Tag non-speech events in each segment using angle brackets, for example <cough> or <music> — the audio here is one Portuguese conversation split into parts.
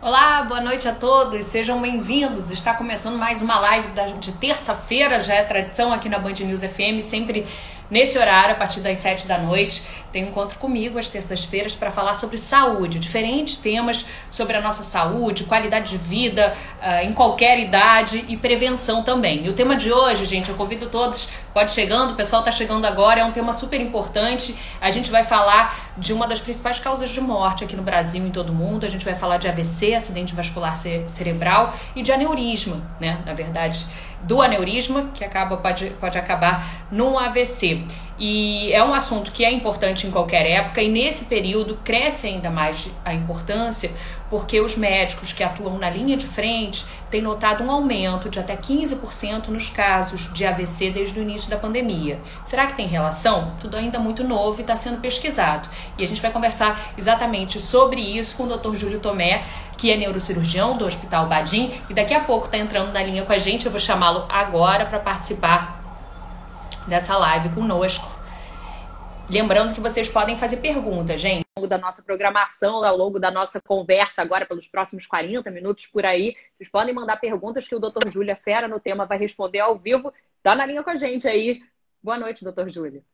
Olá, boa noite a todos, sejam bem-vindos. Está começando mais uma live de terça-feira, já é tradição aqui na Band News FM, sempre Nesse horário, a partir das 7 da noite, tem um encontro comigo às terças-feiras para falar sobre saúde, diferentes temas sobre a nossa saúde, qualidade de vida uh, em qualquer idade e prevenção também. E o tema de hoje, gente, eu convido todos, pode chegando, o pessoal está chegando agora, é um tema super importante. A gente vai falar de uma das principais causas de morte aqui no Brasil e em todo mundo. A gente vai falar de AVC, acidente vascular cerebral, e de aneurisma, né? Na verdade do aneurisma, que acaba, pode, pode acabar num AVC. E é um assunto que é importante em qualquer época, e nesse período cresce ainda mais a importância, porque os médicos que atuam na linha de frente têm notado um aumento de até 15% nos casos de AVC desde o início da pandemia. Será que tem relação? Tudo ainda muito novo e está sendo pesquisado. E a gente vai conversar exatamente sobre isso com o Dr. Júlio Tomé, que é neurocirurgião do Hospital Badim, e daqui a pouco está entrando na linha com a gente. Eu vou chamá-lo agora para participar dessa live conosco. Lembrando que vocês podem fazer perguntas, gente, ao longo da nossa programação, ao longo da nossa conversa agora, pelos próximos 40 minutos por aí. Vocês podem mandar perguntas que o Dr. Júlia Fera no tema vai responder ao vivo. Tá na linha com a gente aí. Boa noite, doutor Júlio.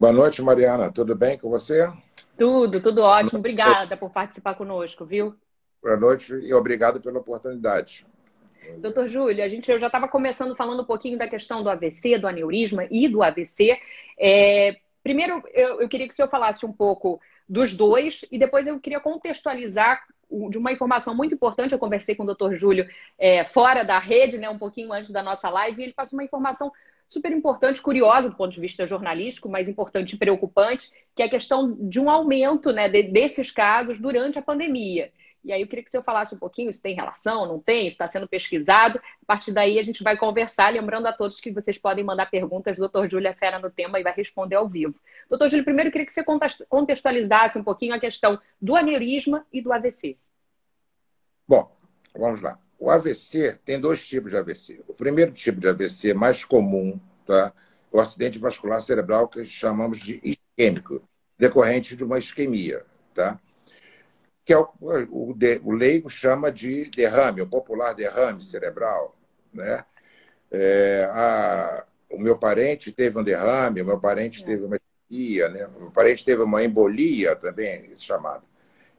Boa noite, Mariana. Tudo bem com você? Tudo, tudo ótimo. Obrigada por participar conosco, viu? Boa noite e obrigado pela oportunidade. Doutor Júlio, a gente, eu já estava começando falando um pouquinho da questão do AVC, do aneurisma e do AVC. É, primeiro, eu, eu, queria que o senhor falasse um pouco dos dois e depois eu queria contextualizar de uma informação muito importante. Eu conversei com o doutor Júlio é, fora da rede, né, um pouquinho antes da nossa live, e ele passou uma informação super importante, curiosa do ponto de vista jornalístico, mas importante e preocupante, que é a questão de um aumento né, de, desses casos durante a pandemia. E aí eu queria que o senhor falasse um pouquinho se tem relação, não tem, se está sendo pesquisado. A partir daí a gente vai conversar, lembrando a todos que vocês podem mandar perguntas. Doutor Júlio é fera no tema e vai responder ao vivo. Doutor Júlio, primeiro eu queria que você contextualizasse um pouquinho a questão do aneurisma e do AVC. Bom, vamos lá. O AVC tem dois tipos de AVC. O primeiro tipo de AVC mais comum, tá? É o acidente vascular cerebral que chamamos de isquêmico, decorrente de uma isquemia, tá? Que é o, o, o, leigo chama de derrame, o popular derrame cerebral. Né? É, a, o meu parente teve um derrame, o meu parente é. teve uma embolia, né? o meu parente teve uma embolia também, esse chamado.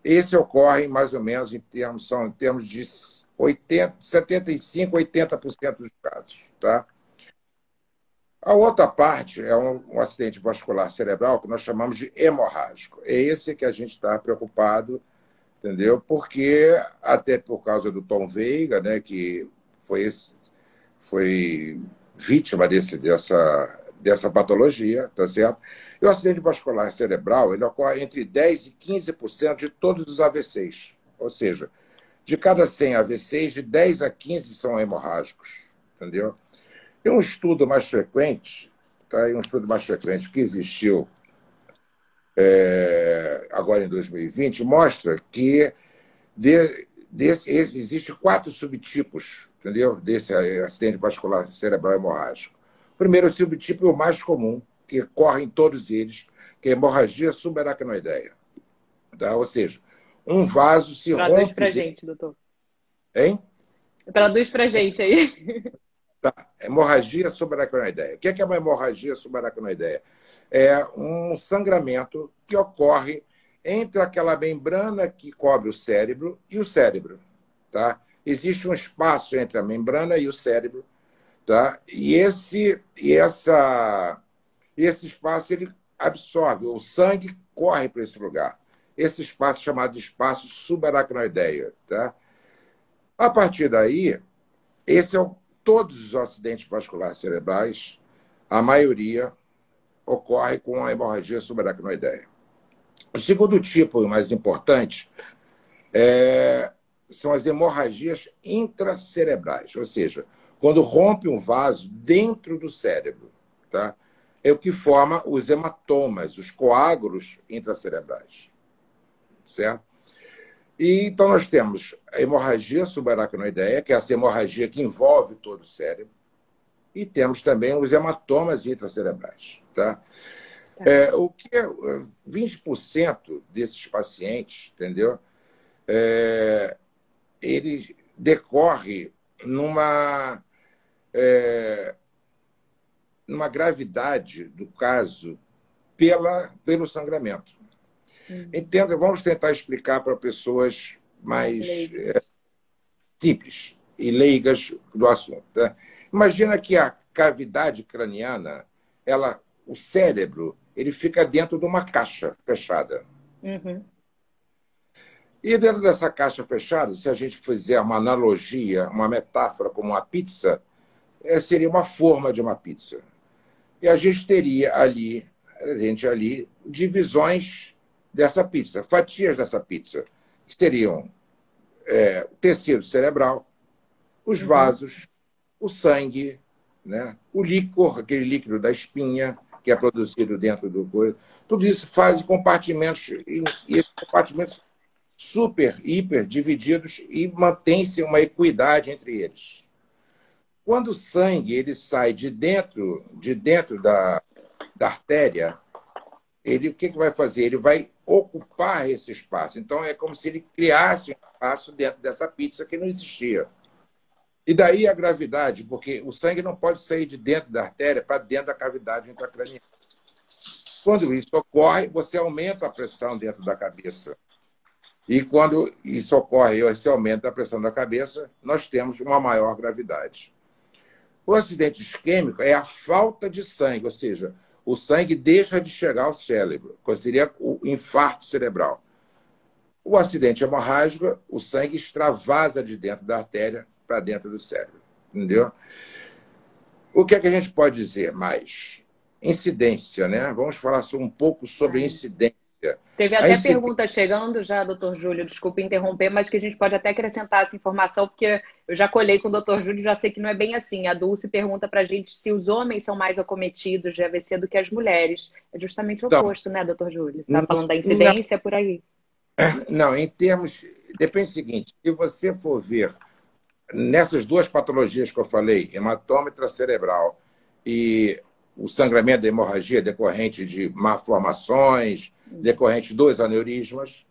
Esse ocorre mais ou menos em termos, são em termos de 80, 75, 80% dos casos. Tá? A outra parte é um, um, acidente vascular cerebral que nós chamamos de hemorrágico. É esse que a gente está preocupado entendeu? Porque, até por causa do Tom Veiga, né, que foi, esse, foi vítima desse, dessa, dessa patologia, tá certo? E o acidente vascular cerebral, ele ocorre entre 10% e 15% de todos os AVCs. Ou seja, de cada 100 AVCs, de 10 a 15 são hemorrágicos, entendeu? Tem um estudo mais frequente, tá? um estudo mais frequente que existiu é, agora em 2020, mostra que de, desse, existe quatro subtipos entendeu? desse acidente vascular cerebral hemorrágico. O primeiro subtipo é o mais comum, que ocorre em todos eles, que é a hemorragia subaracnoideia. Tá? Ou seja, um vaso se Traduz rompe... Traduz para gente, doutor. Hein? Traduz para gente aí. Tá. Hemorragia subaracnoideia. O que é uma hemorragia subaracnoideia? É um sangramento que ocorre entre aquela membrana que cobre o cérebro e o cérebro. Tá? Existe um espaço entre a membrana e o cérebro. Tá? E esse, e essa, esse espaço ele absorve, o sangue corre para esse lugar. Esse espaço chamado de espaço subaracnoideia. Tá? A partir daí, esse é o, todos os acidentes vasculares cerebrais, a maioria ocorre com a hemorragia subaracnoideia. O segundo tipo, mais importante, é, são as hemorragias intracerebrais, ou seja, quando rompe um vaso dentro do cérebro. Tá? É o que forma os hematomas, os coágulos intracerebrais. Certo? E, então, nós temos a hemorragia subaracnoideia, que é essa hemorragia que envolve todo o cérebro e temos também os hematomas intracerebrais. Tá? tá? É, o que é 20% desses pacientes, entendeu? É, ele decorre numa, é, numa gravidade do caso pela, pelo sangramento. Hum. Entenda, vamos tentar explicar para pessoas mais é, simples e leigas do assunto. Tá? Imagina que a cavidade craniana, ela, o cérebro, ele fica dentro de uma caixa fechada. Uhum. E dentro dessa caixa fechada, se a gente fizer uma analogia, uma metáfora como uma pizza, é, seria uma forma de uma pizza. E a gente teria ali, a gente ali, divisões dessa pizza, fatias dessa pizza, que seriam é, o tecido cerebral, os uhum. vasos, o sangue, né? o líquor, aquele líquido da espinha, que é produzido dentro do coisa. Tudo isso faz compartimentos, e, e compartimentos super, hiper divididos e mantém-se uma equidade entre eles. Quando o sangue ele sai de dentro, de dentro da, da artéria, ele o que, que vai fazer? Ele vai ocupar esse espaço. Então é como se ele criasse um espaço dentro dessa pizza que não existia. E daí a gravidade, porque o sangue não pode sair de dentro da artéria para dentro da cavidade intracraniana. Quando isso ocorre, você aumenta a pressão dentro da cabeça. E quando isso ocorre, esse aumento da pressão da cabeça, nós temos uma maior gravidade. O acidente isquêmico é a falta de sangue, ou seja, o sangue deixa de chegar ao cérebro, que seria o infarto cerebral. O acidente hemorrágico, o sangue extravasa de dentro da artéria para dentro do cérebro. Entendeu? O que é que a gente pode dizer mais? Incidência, né? Vamos falar um pouco sobre incidência Teve até Aí, pergunta chegando já, doutor Júlio, desculpe interromper, mas que a gente pode até acrescentar essa informação, porque eu já colhei com o doutor Júlio, já sei que não é bem assim. A Dulce pergunta para a gente se os homens são mais acometidos de AVC do que as mulheres. É justamente o então, oposto, né, doutor Júlio? Você está falando da incidência não, por aí. Não, em termos. Depende do seguinte: se você for ver nessas duas patologias que eu falei, hematômetra cerebral e o sangramento da hemorragia decorrente de malformações, decorrente dos aneurismas.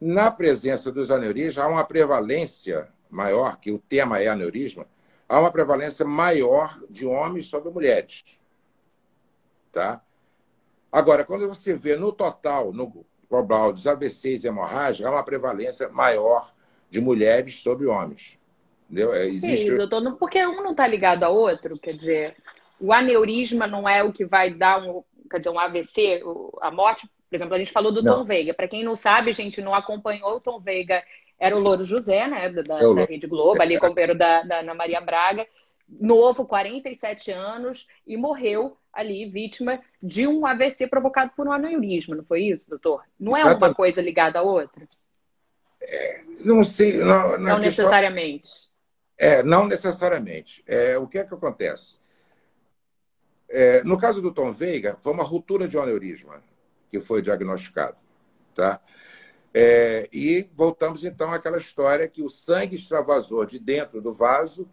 Na presença dos aneurismas, há uma prevalência maior, que o tema é aneurisma, há uma prevalência maior de homens sobre mulheres. Tá? Agora, quando você vê no total, no global dos AVCs e hemorragia, há uma prevalência maior de mulheres sobre homens. Entendeu? É, existe... Sim, doutor, porque um não está ligado ao outro, quer dizer, o aneurisma não é o que vai dar um, quer dizer, um AVC, a morte por exemplo, a gente falou do não. Tom Veiga. Para quem não sabe, gente não acompanhou o Tom Veiga, era o Louro José, né, da, é da Rede Globo, ali companheiro da, da Ana Maria Braga, novo, 47 anos, e morreu ali vítima de um AVC provocado por um aneurisma, não foi isso, doutor? Não é uma coisa ligada à outra? É, não sei. Não, não necessariamente. É, não necessariamente. É, o que é que acontece? É, no caso do Tom Veiga, foi uma ruptura de um aneurisma que foi diagnosticado. Tá? É, e voltamos então àquela história que o sangue extravasou de dentro do vaso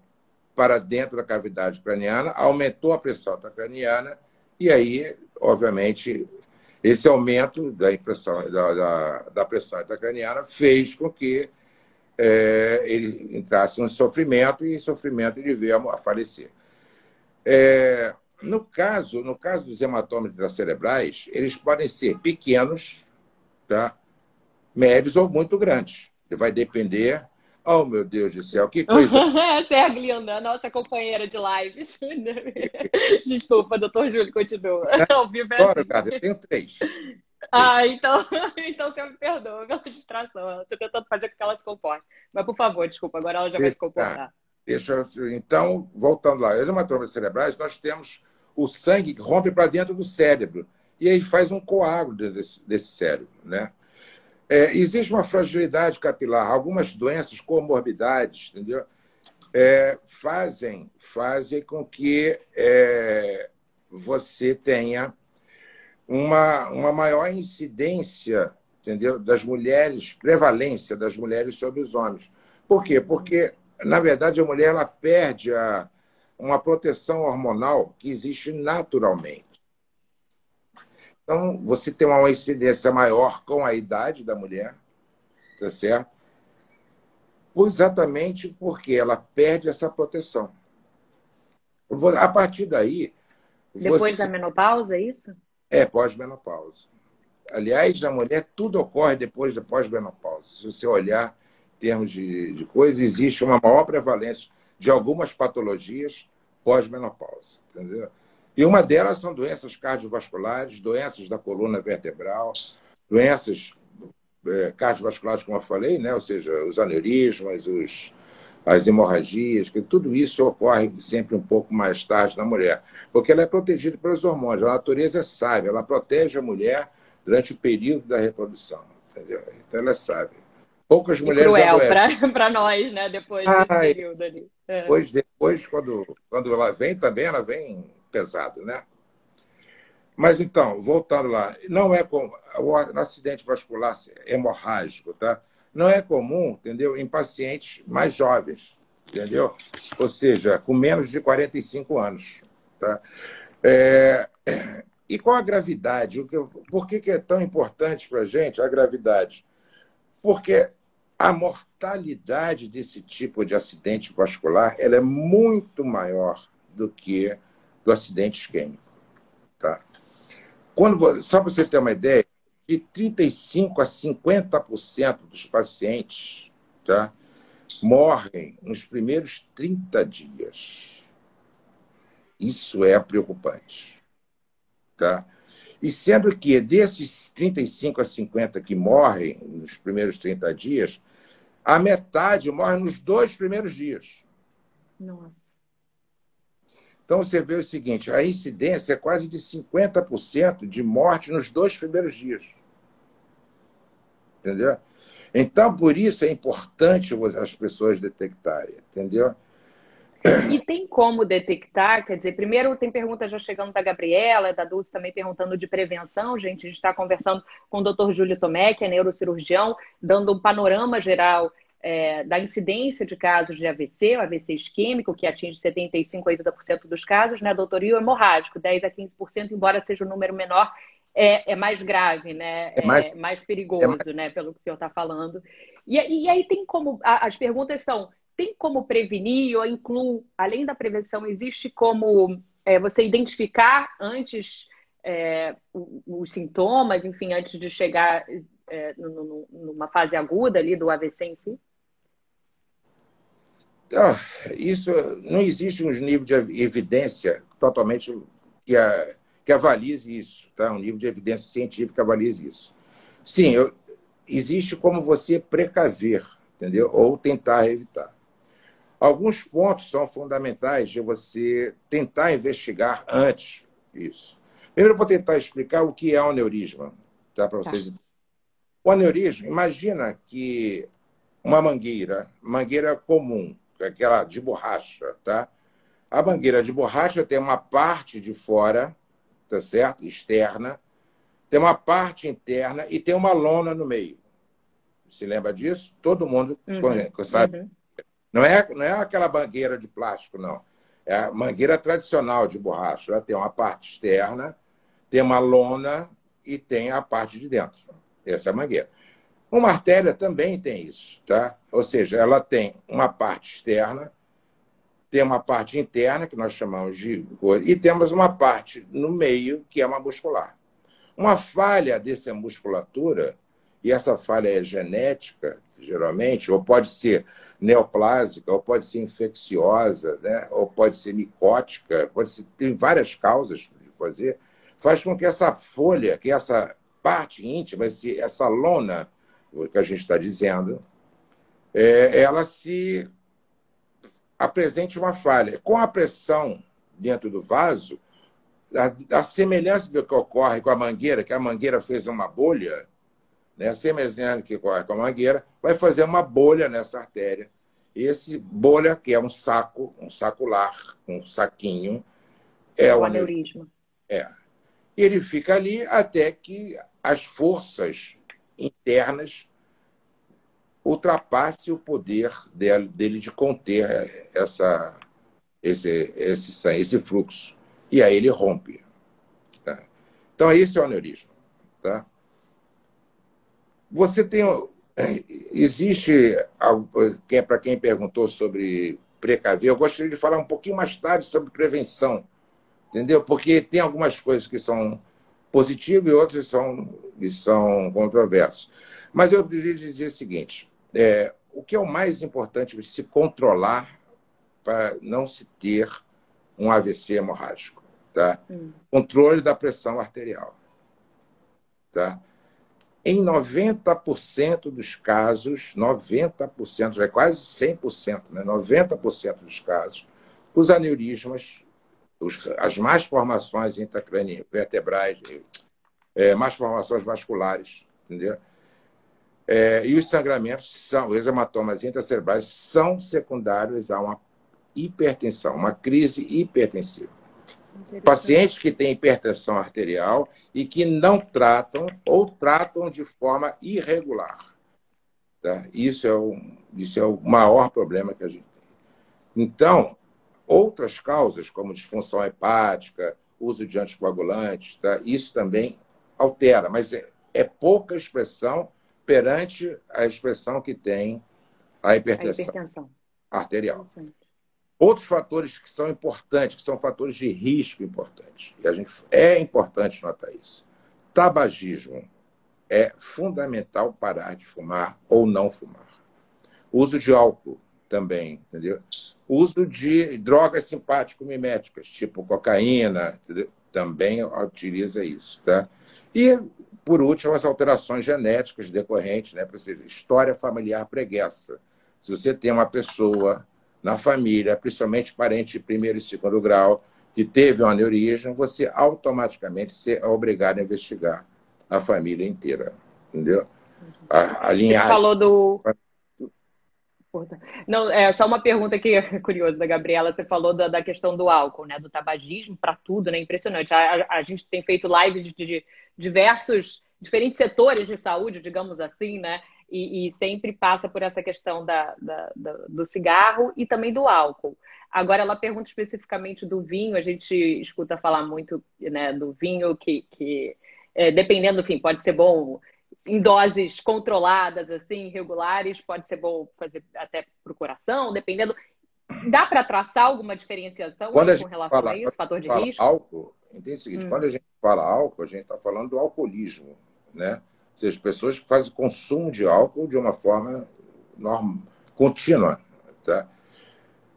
para dentro da cavidade craniana, aumentou a pressão craniana e aí, obviamente, esse aumento da, impressão, da, da, da pressão intracraniana fez com que é, ele entrasse em sofrimento e sofrimento ele veio a falecer. É, no caso, no caso dos hematómetros cerebrais, eles podem ser pequenos, tá? médios ou muito grandes. Vai depender. Oh, meu Deus do céu, que coisa. <laughs> Essa é a Glinda, nossa companheira de lives. <laughs> Desculpa, doutor Júlio, continua. É, Ao vivo é assim. cara, eu tenho três. Ah, então, <laughs> então você me perdoa pela distração. Estou tentando fazer com que ela se comporte. Mas, por favor, desculpa, agora ela já vai se comportar. Deixa, então, voltando lá. As hematomas cerebrais, nós temos o sangue rompe para dentro do cérebro. E aí faz um coágulo desse, desse cérebro. Né? É, existe uma fragilidade capilar, algumas doenças, comorbidades, entendeu? É, fazem, fazem com que é, você tenha uma, uma maior incidência entendeu? das mulheres, prevalência das mulheres sobre os homens. Por quê? Porque, na verdade, a mulher ela perde a, uma proteção hormonal que existe naturalmente. Então, você tem uma incidência maior com a idade da mulher, tá certo? Exatamente porque ela perde essa proteção. A partir daí. Depois você... da menopausa, é isso? É, pós-menopausa. Aliás, na mulher, tudo ocorre depois da pós-menopausa. Se você olhar em termos de, de coisa, existe uma maior prevalência de algumas patologias pós-menopausa. Entendeu? E uma delas são doenças cardiovasculares, doenças da coluna vertebral, doenças é, cardiovasculares, como eu falei, né? ou seja, os aneurismas, os, as hemorragias, que tudo isso ocorre sempre um pouco mais tarde na mulher, porque ela é protegida pelos hormônios. A natureza é sábia, ela protege a mulher durante o período da reprodução. Entendeu? Então ela é sábia. Poucas e mulheres. Cruel para <laughs> nós, né? Depois ah, desse período ali. É. Depois, depois quando, quando ela vem também, ela vem pesado, né? Mas então, voltando lá, não é como o acidente vascular hemorrágico, tá? Não é comum, entendeu, em pacientes mais jovens, entendeu? Ou seja, com menos de 45 anos, tá? É... E qual a gravidade? Por que é tão importante para a gente a gravidade? Porque a mortalidade desse tipo de acidente vascular ela é muito maior do que do acidente isquêmico. Tá? Quando, só para você ter uma ideia, de 35% a 50% dos pacientes tá, morrem nos primeiros 30 dias. Isso é preocupante. Tá? E sendo que desses 35 a 50 que morrem nos primeiros 30 dias, a metade morre nos dois primeiros dias. Nossa. Então, você vê o seguinte: a incidência é quase de 50% de morte nos dois primeiros dias. Entendeu? Então, por isso é importante as pessoas detectarem, entendeu? E tem como detectar? Quer dizer, primeiro tem pergunta já chegando da Gabriela, da Dulce também perguntando de prevenção. Gente, a gente está conversando com o Dr. Júlio Tomé, que é neurocirurgião, dando um panorama geral é, da incidência de casos de AVC, o AVC isquêmico, que atinge 75% a 80% dos casos, né, doutor? E o hemorrágico, 10% a 15%, embora seja um número menor, é, é mais grave, né? É mais, é mais perigoso, é mais... né? Pelo que o senhor está falando. E, e, aí tem como. As perguntas são: tem como prevenir ou incluo, além da prevenção, existe como é, você identificar antes é, os sintomas, enfim, antes de chegar numa fase aguda ali do AVC em si? Ah, isso não existe um nível de evidência totalmente que, a, que avalize isso, tá? um nível de evidência científica que avalize isso. Sim, eu, existe como você precaver, entendeu? Ou tentar evitar. Alguns pontos são fundamentais de você tentar investigar antes isso. Primeiro, eu vou tentar explicar o que é o aneurisma, tá? Para vocês. Tá. O aneurisma, imagina que uma mangueira, mangueira comum, aquela de borracha, tá? A mangueira de borracha tem uma parte de fora, tá certo? Externa, tem uma parte interna e tem uma lona no meio. Se lembra disso? Todo mundo uhum. sabe. Uhum. Não, é, não é aquela mangueira de plástico, não. É a mangueira tradicional de borracha. Ela tem uma parte externa, tem uma lona e tem a parte de dentro. Essa é a mangueira. Uma artéria também tem isso, tá? Ou seja, ela tem uma parte externa, tem uma parte interna, que nós chamamos de. e temos uma parte no meio, que é uma muscular. Uma falha dessa musculatura, e essa falha é genética, geralmente, ou pode ser neoplásica, ou pode ser infecciosa, né? ou pode ser micótica, pode ser, tem várias causas de fazer, faz com que essa folha, que essa parte íntima, essa lona o que a gente está dizendo, é, ela se apresente uma falha. Com a pressão dentro do vaso, a, a, semelhança do que ocorre com a mangueira, que a mangueira fez uma bolha, né? a semelhança do que ocorre com a mangueira, vai fazer uma bolha nessa artéria. Esse bolha, que é um saco, um sacular, um saquinho, é o, o aneurisma. É. Ele fica ali até que as forças internas ultrapasse o poder dele, dele de conter essa, esse, esse, esse fluxo. E aí ele rompe. Tá? Então, esse é o aneurisma. Tá? Você tem. Existe para quem perguntou sobre precaver, eu gostaria de falar um pouquinho mais tarde sobre prevenção, entendeu? Porque tem algumas coisas que são positivas e outras são, são controversas. Mas eu queria dizer o seguinte: é, o que é o mais importante é se controlar para não se ter um AVC hemorrágico. Tá? Hum. Controle da pressão arterial. Tá? Em 90% dos casos, 90%, é quase 100%, né? 90% dos casos, os aneurismas, os, as más formações intracranianas, vertebrais, é, más formações vasculares, entendeu? É, e os sangramentos, são, os hematomas intracerebrais, são secundários a uma hipertensão, uma crise hipertensiva. Pacientes que têm hipertensão arterial e que não tratam ou tratam de forma irregular. Tá? Isso, é o, isso é o maior problema que a gente tem. Então, outras causas, como disfunção hepática, uso de anticoagulantes, tá? isso também altera, mas é, é pouca expressão perante a expressão que tem a hipertensão, a hipertensão. arterial. Outros fatores que são importantes, que são fatores de risco importantes, e a gente é importante notar isso. Tabagismo é fundamental parar de fumar ou não fumar. Uso de álcool também, entendeu? Uso de drogas simpático-miméticas, tipo cocaína, entendeu? também utiliza isso, tá? E, por último, as alterações genéticas decorrentes, né? Por exemplo, história familiar preguiça. Se você tem uma pessoa na família, principalmente parente de primeiro e segundo grau, que teve um aneurisma, você automaticamente é obrigado a investigar a família inteira. Entendeu? A, a linha... Você falou do. Não, é só uma pergunta aqui curiosa da Gabriela. Você falou da, da questão do álcool, né? Do tabagismo para tudo, né? Impressionante. A, a, a, gente tem feito lives de, de diversos, diferentes setores de saúde, digamos assim, né? e, e sempre passa por essa questão da, da, da, do cigarro e também do álcool. Agora, ela pergunta especificamente do vinho, a gente escuta falar muito né, do vinho que, que é, dependendo, enfim, pode ser bom em doses controladas, assim, regulares, pode ser bom fazer até pro coração, dependendo. Dá para traçar alguma diferenciação quando com relação fala, a isso, fator de risco? Álcool, entende o seguinte, hum. quando a gente fala álcool, a gente está falando do alcoolismo, né? seja, pessoas que fazem consumo de álcool de uma forma norma, contínua. Tá?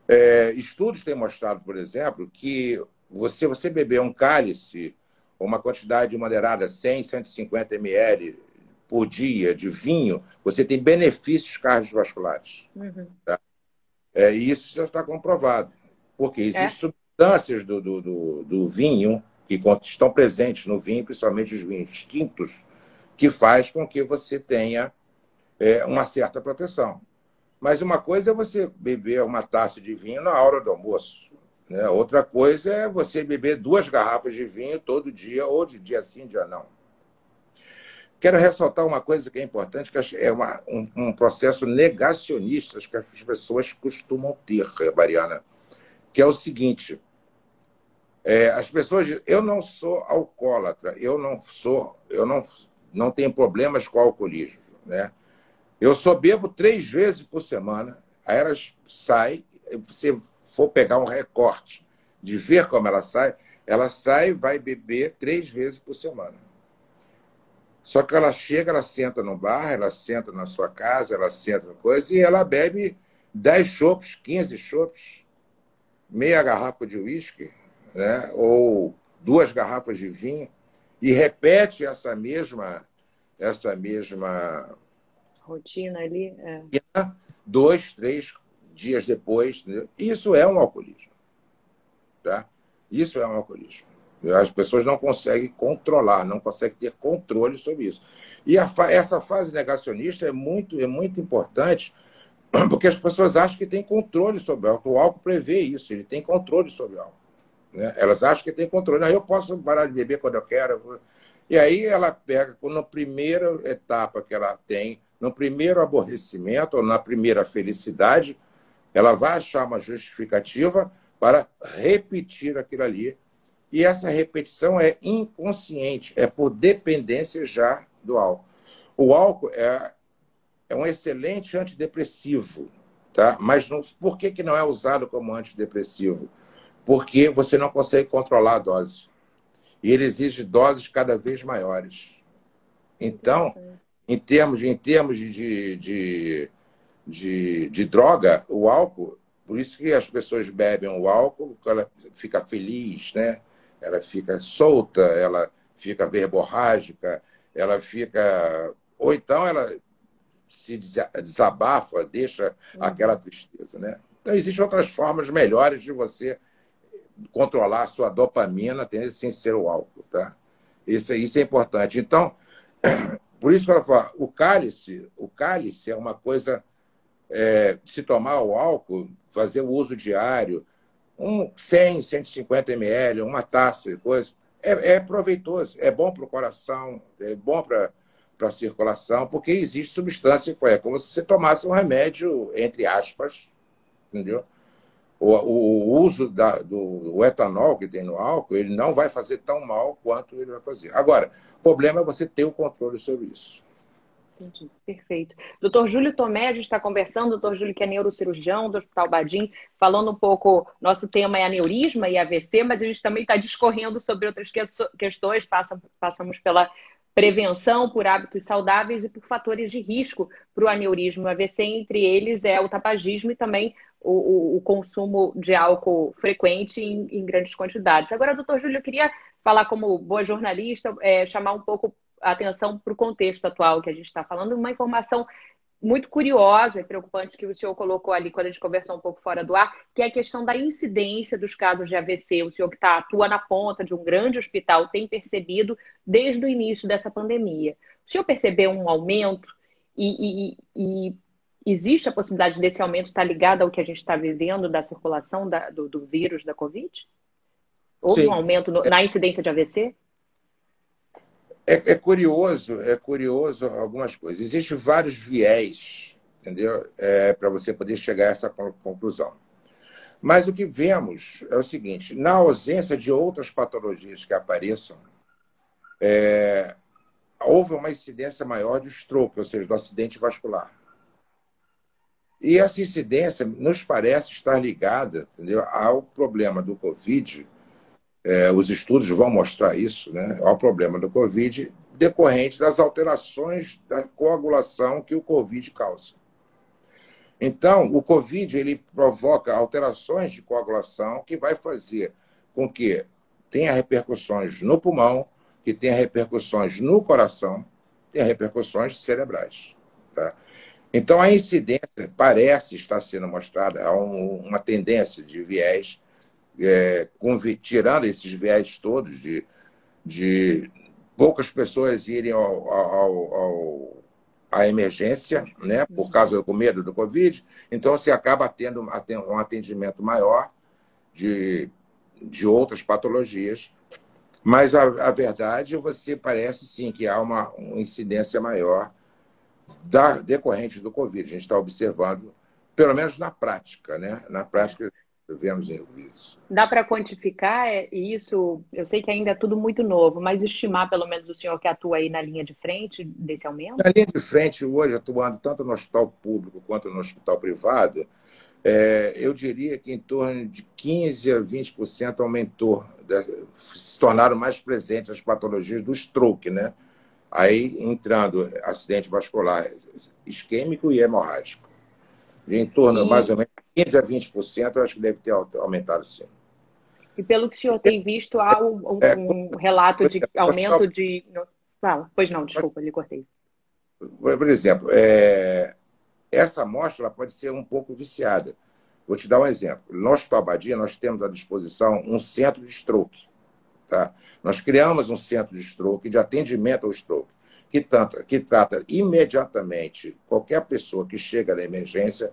É, estudos têm mostrado, por exemplo, que você, você beber um cálice, uma quantidade moderada, 100, 150 ml por dia de vinho, você tem benefícios cardiovasculares. Uhum. Tá? É, e isso já está comprovado. Porque existem é. substâncias do, do, do, do vinho que estão presentes no vinho, principalmente os vinhos tintos, que faz com que você tenha é, uma certa proteção. Mas uma coisa é você beber uma taça de vinho na hora do almoço. Né? Outra coisa é você beber duas garrafas de vinho todo dia, ou de dia sim, dia não. Quero ressaltar uma coisa que é importante, que é uma, um, um, processo negacionista que as pessoas costumam ter, Mariana, que é o seguinte: é, as pessoas, eu não sou alcoólatra, eu não sou, eu não não tem problemas com alcoolismo. Né? Eu só bebo três vezes por semana, aí elas saem, se for pegar um recorte de ver como ela sai, ela sai e vai beber três vezes por semana. Só que ela chega, ela senta no bar, ela senta na sua casa, ela senta no coisa e ela bebe 10 chopps, 15 chopps, meia garrafa de uísque, né? ou duas garrafas de vinho e repete essa mesma essa mesma rotina ali, é. dois, três dias depois. Né? Isso é um alcoolismo, tá? Isso é um alcoolismo. As pessoas não conseguem controlar, não conseguem ter controle sobre isso. E a, essa fase negacionista é muito, é muito importante, <clears throat> porque as pessoas acham que tem controle sobre o álcool. O álcool prevê isso, ele tem controle sobre o álcool. Né? Elas acham que tem controle. Não, eu posso parar de beber quando eu quero. E aí ela pega, na primeira etapa que ela tem, no primeiro aborrecimento ou na primeira felicidade, ela vai achar uma justificativa para repetir aquilo ali. E essa repetição é inconsciente, é por dependência já do álcool. O álcool é é um excelente antidepressivo, tá? Mas não, por que, que não é usado como antidepressivo? Porque você não consegue controlar a dose. E ele exige doses cada vez maiores. Então, em termos, em termos de, de, de, de droga, o álcool, por isso que as pessoas bebem o álcool, ela fica feliz, né? Ela fica solta, ela fica verborrágica, ela fica. Ou então ela se desabafa, deixa uhum. aquela tristeza. Né? Então, existem outras formas melhores de você controlar a sua dopamina sem ser o álcool. Tá? Isso, isso é importante. Então, <clears throat> por isso que ela fala, o cálice, o cálice é uma coisa é, se tomar o álcool, fazer o uso diário, um 100, 150 ml, uma taça de coisa, é, é proveitoso, é bom para o coração, é bom para a circulação, porque existe substância é como se você tomasse um remédio, entre aspas, entendeu? O, o, o uso da, do etanol que tem no álcool, ele não vai fazer tão mal quanto ele vai fazer. Agora, o problema é você ter o controle sobre isso. Entendi, perfeito. Doutor Júlio Tomé, a gente está conversando, doutor Júlio que é neurocirurgião do Hospital Badim, falando um pouco, nosso tema é aneurisma e AVC, mas a gente também está discorrendo sobre outras questões, passa, passamos pela prevenção por hábitos saudáveis e por fatores de risco para o aneurisma e AVC, entre eles é o tabagismo e também o, o, o consumo de álcool frequente em, em, grandes quantidades. Agora, doutor Júlio, eu queria falar como boa jornalista, é, chamar um pouco atenção para o contexto atual que a gente está falando, uma informação muito curiosa e preocupante que o senhor colocou ali quando a gente conversou um pouco fora do ar, que é a questão da incidência dos casos de AVC. O senhor que tá, atua na ponta de um grande hospital tem percebido desde o início dessa pandemia. O senhor percebeu um aumento e, e, e existe a possibilidade desse aumento estar ligado ao que a gente está vivendo da circulação da, do, do, vírus da Covid? Houve Sim. um aumento no, na incidência de AVC? É, é, curioso, é curioso algumas coisas. Existem vários viés, entendeu? É, Para você poder chegar a essa conclusão. Mas o que vemos é o seguinte: na ausência de outras patologias que apareçam, é, houve uma incidência maior de stroke, ou seja, do acidente vascular. E essa incidência nos parece estar ligada entendeu, ao problema do Covid é, os estudos vão mostrar isso, né, ao problema do Covid decorrente das alterações da coagulação que o Covid causa. Então, o Covid ele provoca alterações de coagulação que vai fazer com que tenha repercussões no pulmão, que tenha repercussões no coração, tenha repercussões cerebrais. Tá? Então, a incidência parece estar sendo mostrada, há um, uma tendência de viés é, tirando esses viés todos de, de poucas pessoas irem ao, ao, ao, à emergência, né, por causa do medo do Covid, então você acaba tendo um atendimento maior de, de outras patologias. Mas a, a verdade, você parece sim que há uma, uma incidência maior da, decorrente do Covid. A gente está observando, pelo menos na prática, né? Na prática vemos isso. Dá para quantificar é, isso? Eu sei que ainda é tudo muito novo, mas estimar pelo menos o senhor que atua aí na linha de frente desse aumento? Na linha de frente, hoje, atuando tanto no hospital público quanto no hospital privado, é, eu diria que em torno de 15% a 20% aumentou, se tornaram mais presentes as patologias do stroke, né? Aí entrando acidente vascular isquêmico e hemorrágico. Em torno, Sim. mais ou menos, 15% a 20%, eu acho que deve ter aumentado sim. E pelo que o senhor tem visto, há um, é, um relato de aumento de. Não, pois não, desculpa, lhe cortei. Por exemplo, é, essa amostra pode ser um pouco viciada. Vou te dar um exemplo. No Hospital Abadia, nós temos à disposição um centro de stroke. Tá? Nós criamos um centro de stroke, de atendimento ao stroke, que, tanto, que trata imediatamente qualquer pessoa que chega na emergência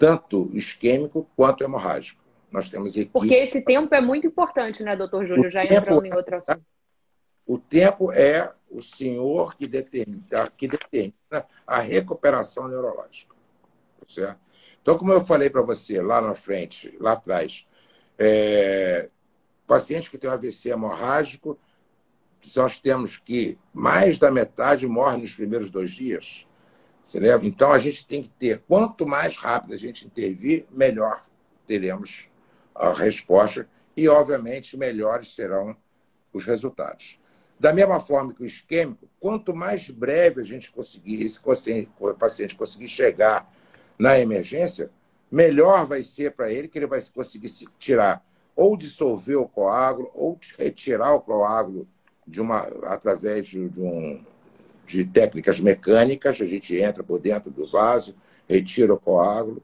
tanto isquêmico quanto hemorrágico. Nós temos equipe... Porque esse tempo é muito importante, né, doutor Júlio? O Já entrando em outro assunto. O tempo é o senhor que determina, que determina a recuperação neurológica. Tá certo? Então, como eu falei para você lá na frente, lá atrás, é, pacientes que têm um AVC hemorrágico, nós temos que mais da metade morre nos primeiros dois dias. Então, a gente tem que ter, quanto mais rápido a gente intervir, melhor teremos a resposta e, obviamente, melhores serão os resultados. Da mesma forma que o isquêmico, quanto mais breve a gente conseguir, esse paciente conseguir chegar na emergência, melhor vai ser para ele, que ele vai conseguir se tirar ou dissolver o coágulo, ou retirar o coágulo de uma, através de, de, um, de técnicas mecânicas. A gente entra por dentro do vaso, retira o coágulo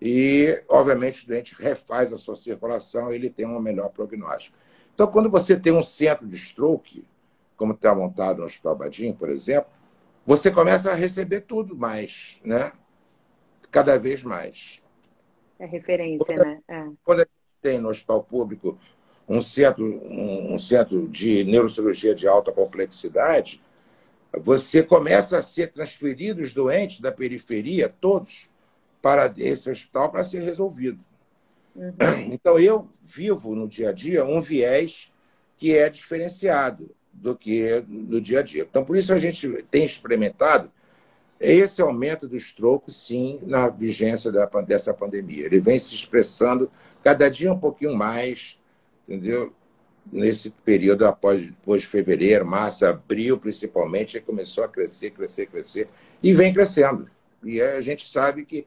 e, obviamente, o doente refaz a sua circulação e ele tem um melhor prognóstico. Então, quando você tem um centro de stroke, como está montado no Hospital Badim, por exemplo, você começa a receber tudo mais, né? Cada vez mais. É referência, quando, né? É. Quando a gente tem no hospital público um centro, um, um centro de neurocirurgia de alta complexidade, você começa a ser transferido os doentes da periferia, todos, para esse hospital para ser resolvido. Uhum. Então, eu vivo no dia a dia um viés que é diferenciado do que no dia a dia. Então, por isso a gente tem experimentado esse aumento do stroke, sim, na vigência da, dessa pandemia. Ele vem se expressando cada dia um pouquinho mais, entendeu? Nesse período após, depois de fevereiro, março, abril, principalmente, começou a crescer, crescer, crescer, e vem crescendo. E a gente sabe que,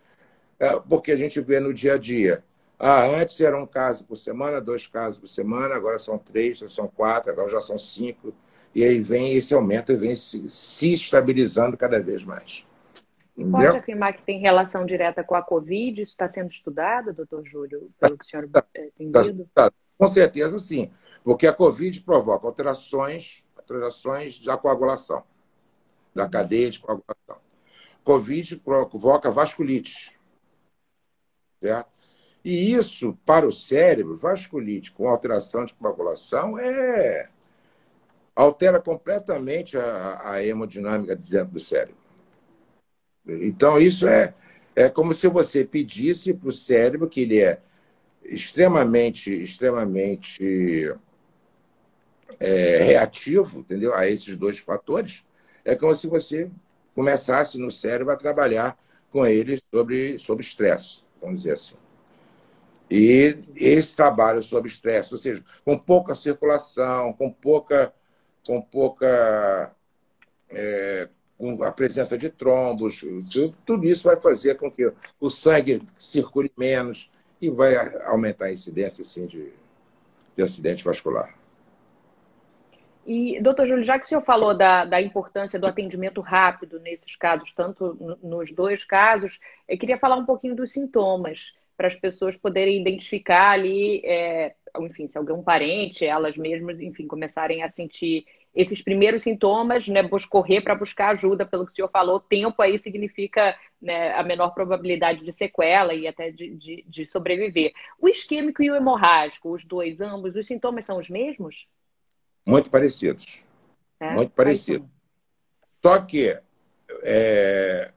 é, porque a gente vê no dia a dia, ah, antes era um caso por semana, dois casos por semana, agora são três, são quatro, agora já são cinco. E aí vem esse aumento e vem se, se estabilizando cada vez mais. Entendeu? Pode afirmar que tem relação direta com a Covid? Isso está sendo estudado, doutor Júlio, pelo que o senhor tem tá, tá, Com certeza, sim. Porque a Covid provoca alterações, alterações da coagulação, da cadeia de coagulação. Covid provoca vasculite. Certo? E isso, para o cérebro, vasculite com alteração de coagulação, é altera completamente a, a hemodinâmica dentro do cérebro. Então, isso é, é como se você pedisse para o cérebro, que ele é extremamente, extremamente é, reativo, entendeu? A esses dois fatores, é como se você começasse no cérebro a trabalhar com ele sobre sobre estresse, vamos dizer assim. E esse trabalho sobre estresse, ou seja, com pouca circulação, com pouca, com pouca é, com a presença de trombos, tudo isso vai fazer com que o sangue circule menos e vai aumentar a incidência sim, de, de acidente vascular. E, doutor Júlio, já que o senhor falou da, da importância do atendimento rápido nesses casos, tanto nos dois casos, eu queria falar um pouquinho dos sintomas para as pessoas poderem identificar ali, é, enfim, se alguém é um parente, elas mesmas, enfim, começarem a sentir esses primeiros sintomas, né, correr para buscar ajuda, pelo que o senhor falou, tempo aí significa né, a menor probabilidade de sequela e até de, de, de, sobreviver. O isquêmico e o hemorrágico, os dois, ambos, os sintomas são os mesmos? Muito parecidos. É? Muito parecidos. Só que é,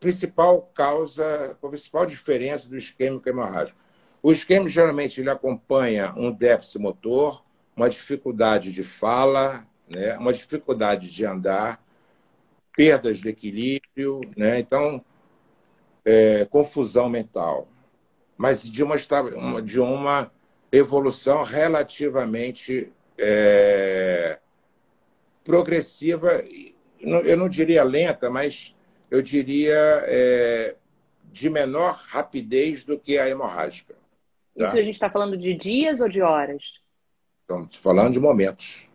principal causa, a principal diferença do isquêmico e hemorrágico. O isquêmico geralmente ele acompanha um déficit motor, uma dificuldade de fala, né? uma dificuldade de andar, perdas de equilíbrio, né? então é, confusão mental, mas de uma, de uma evolução relativamente é, progressiva, eu não diria lenta, mas eu diria, é, de menor rapidez do que a hemorrágica. Tá? Isso a gente está falando de dias ou de horas? Estamos falando de momentos.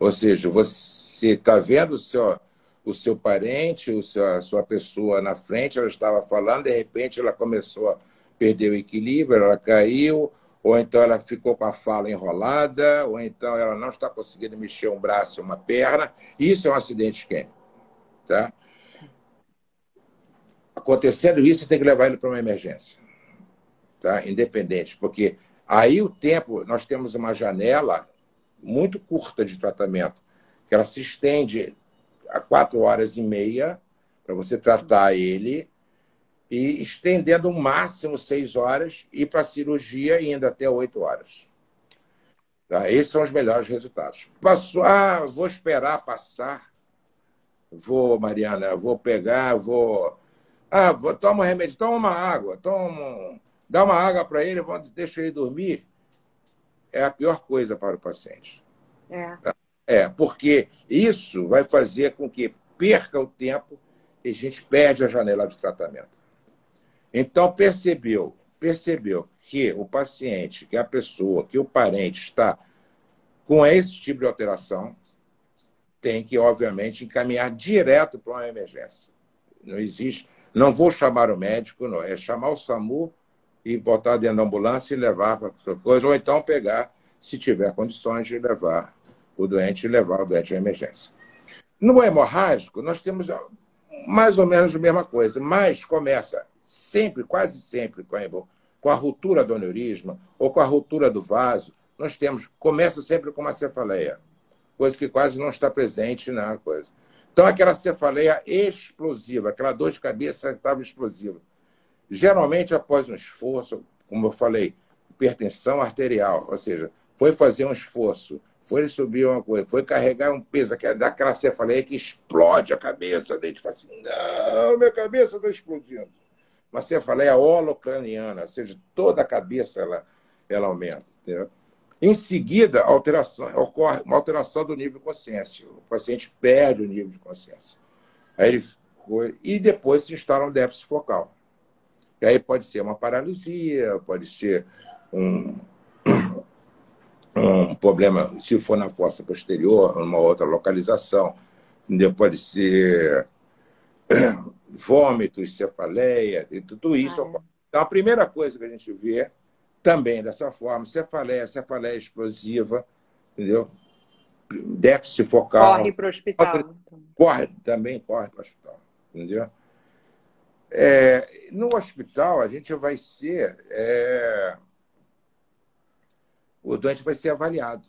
Ou seja, você está vendo o seu, o seu parente, o seu, a sua pessoa na frente, ela estava falando, de repente ela começou a perder o equilíbrio, ela caiu, ou então ela ficou com a fala enrolada, ou então ela não está conseguindo mexer um braço, uma perna. Isso é um acidente isquêmico. Tá? Acontecendo isso, você tem que levar ele para uma emergência, tá? independente, porque aí o tempo, nós temos uma janela muito curta de tratamento, que ela se estende a quatro horas e meia para você tratar ele e estendendo o máximo seis horas e para cirurgia ainda até oito horas. Tá? Esses são os melhores resultados. Passou, ah, vou esperar passar vou, Mariana, vou pegar, vou. Ah, vou, toma um remédio, toma uma água, toma, dá uma água para ele, deixa ele dormir. É a pior coisa para o paciente. É. É, porque isso vai fazer com que perca o tempo e a gente perde a janela de tratamento. Então, percebeu, percebeu que o paciente, que a pessoa, que o parente está com esse tipo de alteração, tem que, obviamente, encaminhar direto para uma emergência. Não existe. Não vou chamar o médico, não. É chamar o SAMU e botar dentro da ambulância e levar para outra coisa, ou então pegar, se tiver condições, de levar o doente e levar o doente à emergência. No hemorrágico, nós temos mais ou menos a mesma coisa, mas começa sempre, quase sempre, com a, com a ruptura do aneurisma ou com a ruptura do vaso. Nós temos, começa sempre com uma cefaleia coisa que quase não está presente na coisa. Então, aquela cefaleia explosiva, aquela dor de cabeça estava explosiva. Geralmente, após um esforço, como eu falei, hipertensão arterial, ou seja, foi fazer um esforço, foi subir uma coisa, foi carregar um peso, que é daquela cefaleia que explode a cabeça dele. Fala assim, não, minha cabeça está explodindo. Uma cefaleia holocraniana, ou seja, toda a cabeça ela, ela aumenta. Entendeu? Em seguida, alteração, ocorre uma alteração do nível de consciência. O paciente perde o nível de consciência. Aí ele foi, e depois se instala um déficit focal. E aí pode ser uma paralisia, pode ser um, um problema, se for na fossa posterior, uma outra localização. Pode ser vômitos, cefaleia, e tudo isso. Ah, é. Então, a primeira coisa que a gente vê também dessa forma. Cefaleia, cefaleia explosiva, entendeu? Déficit focal. Corre para o hospital. Corre, também corre para o hospital, entendeu? É, no hospital, a gente vai ser. É, o doente vai ser avaliado.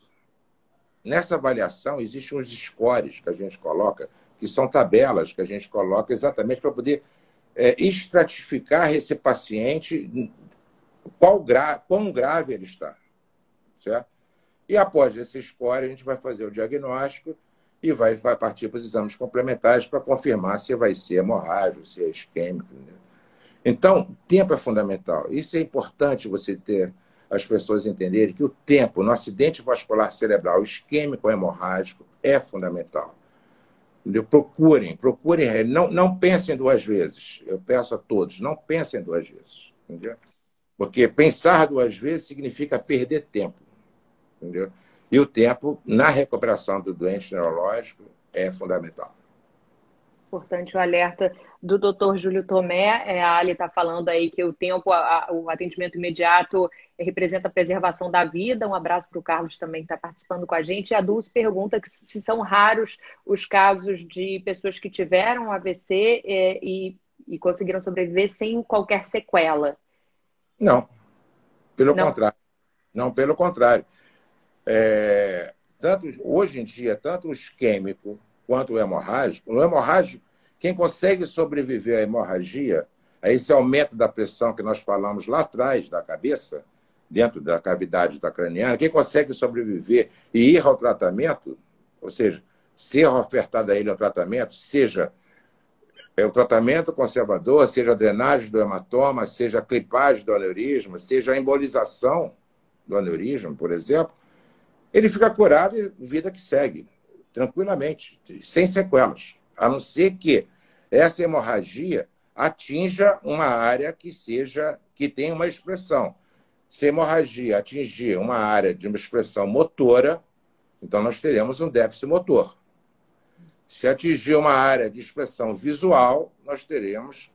Nessa avaliação, existem uns scores que a gente coloca, que são tabelas que a gente coloca exatamente para poder é, estratificar esse paciente qual gra... quão grave ele está. Certo? E após esse score, a gente vai fazer o diagnóstico e vai, vai partir para os exames complementares para confirmar se vai ser hemorrágico, se é isquêmico. Né? Então, tempo é fundamental. Isso é importante você ter as pessoas entenderem que o tempo no acidente vascular cerebral isquêmico ou hemorrágico é fundamental. Procurem, procurem, não, não pensem duas vezes. Eu peço a todos, não pensem duas vezes. Entendeu? Porque pensar duas vezes significa perder tempo. Entendeu? E o tempo, na recuperação do doente neurológico, é fundamental. Importante o alerta do Dr. Júlio Tomé. É, a Ali está falando aí que o tempo, a, o atendimento imediato representa a preservação da vida. Um abraço para o Carlos também que está participando com a gente. E a Dulce pergunta se são raros os casos de pessoas que tiveram AVC é, e, e conseguiram sobreviver sem qualquer sequela. Não, pelo Não. contrário. Não, pelo contrário. É, tanto, hoje em dia, tanto o isquêmico quanto o hemorrágico, no hemorrágico, quem consegue sobreviver à hemorragia, a esse aumento da pressão que nós falamos lá atrás da cabeça, dentro da cavidade da craniana, quem consegue sobreviver e ir ao tratamento, ou seja, ser ofertado a ele ao tratamento, seja é o tratamento conservador, seja a drenagem do hematoma, seja a clipagem do aneurisma, seja a embolização do aneurisma, por exemplo, ele fica curado e vida que segue, tranquilamente, sem sequelas. A não ser que essa hemorragia atinja uma área que seja que tenha uma expressão. Se a hemorragia atingir uma área de uma expressão motora, então nós teremos um déficit motor. Se atingir uma área de expressão visual, nós teremos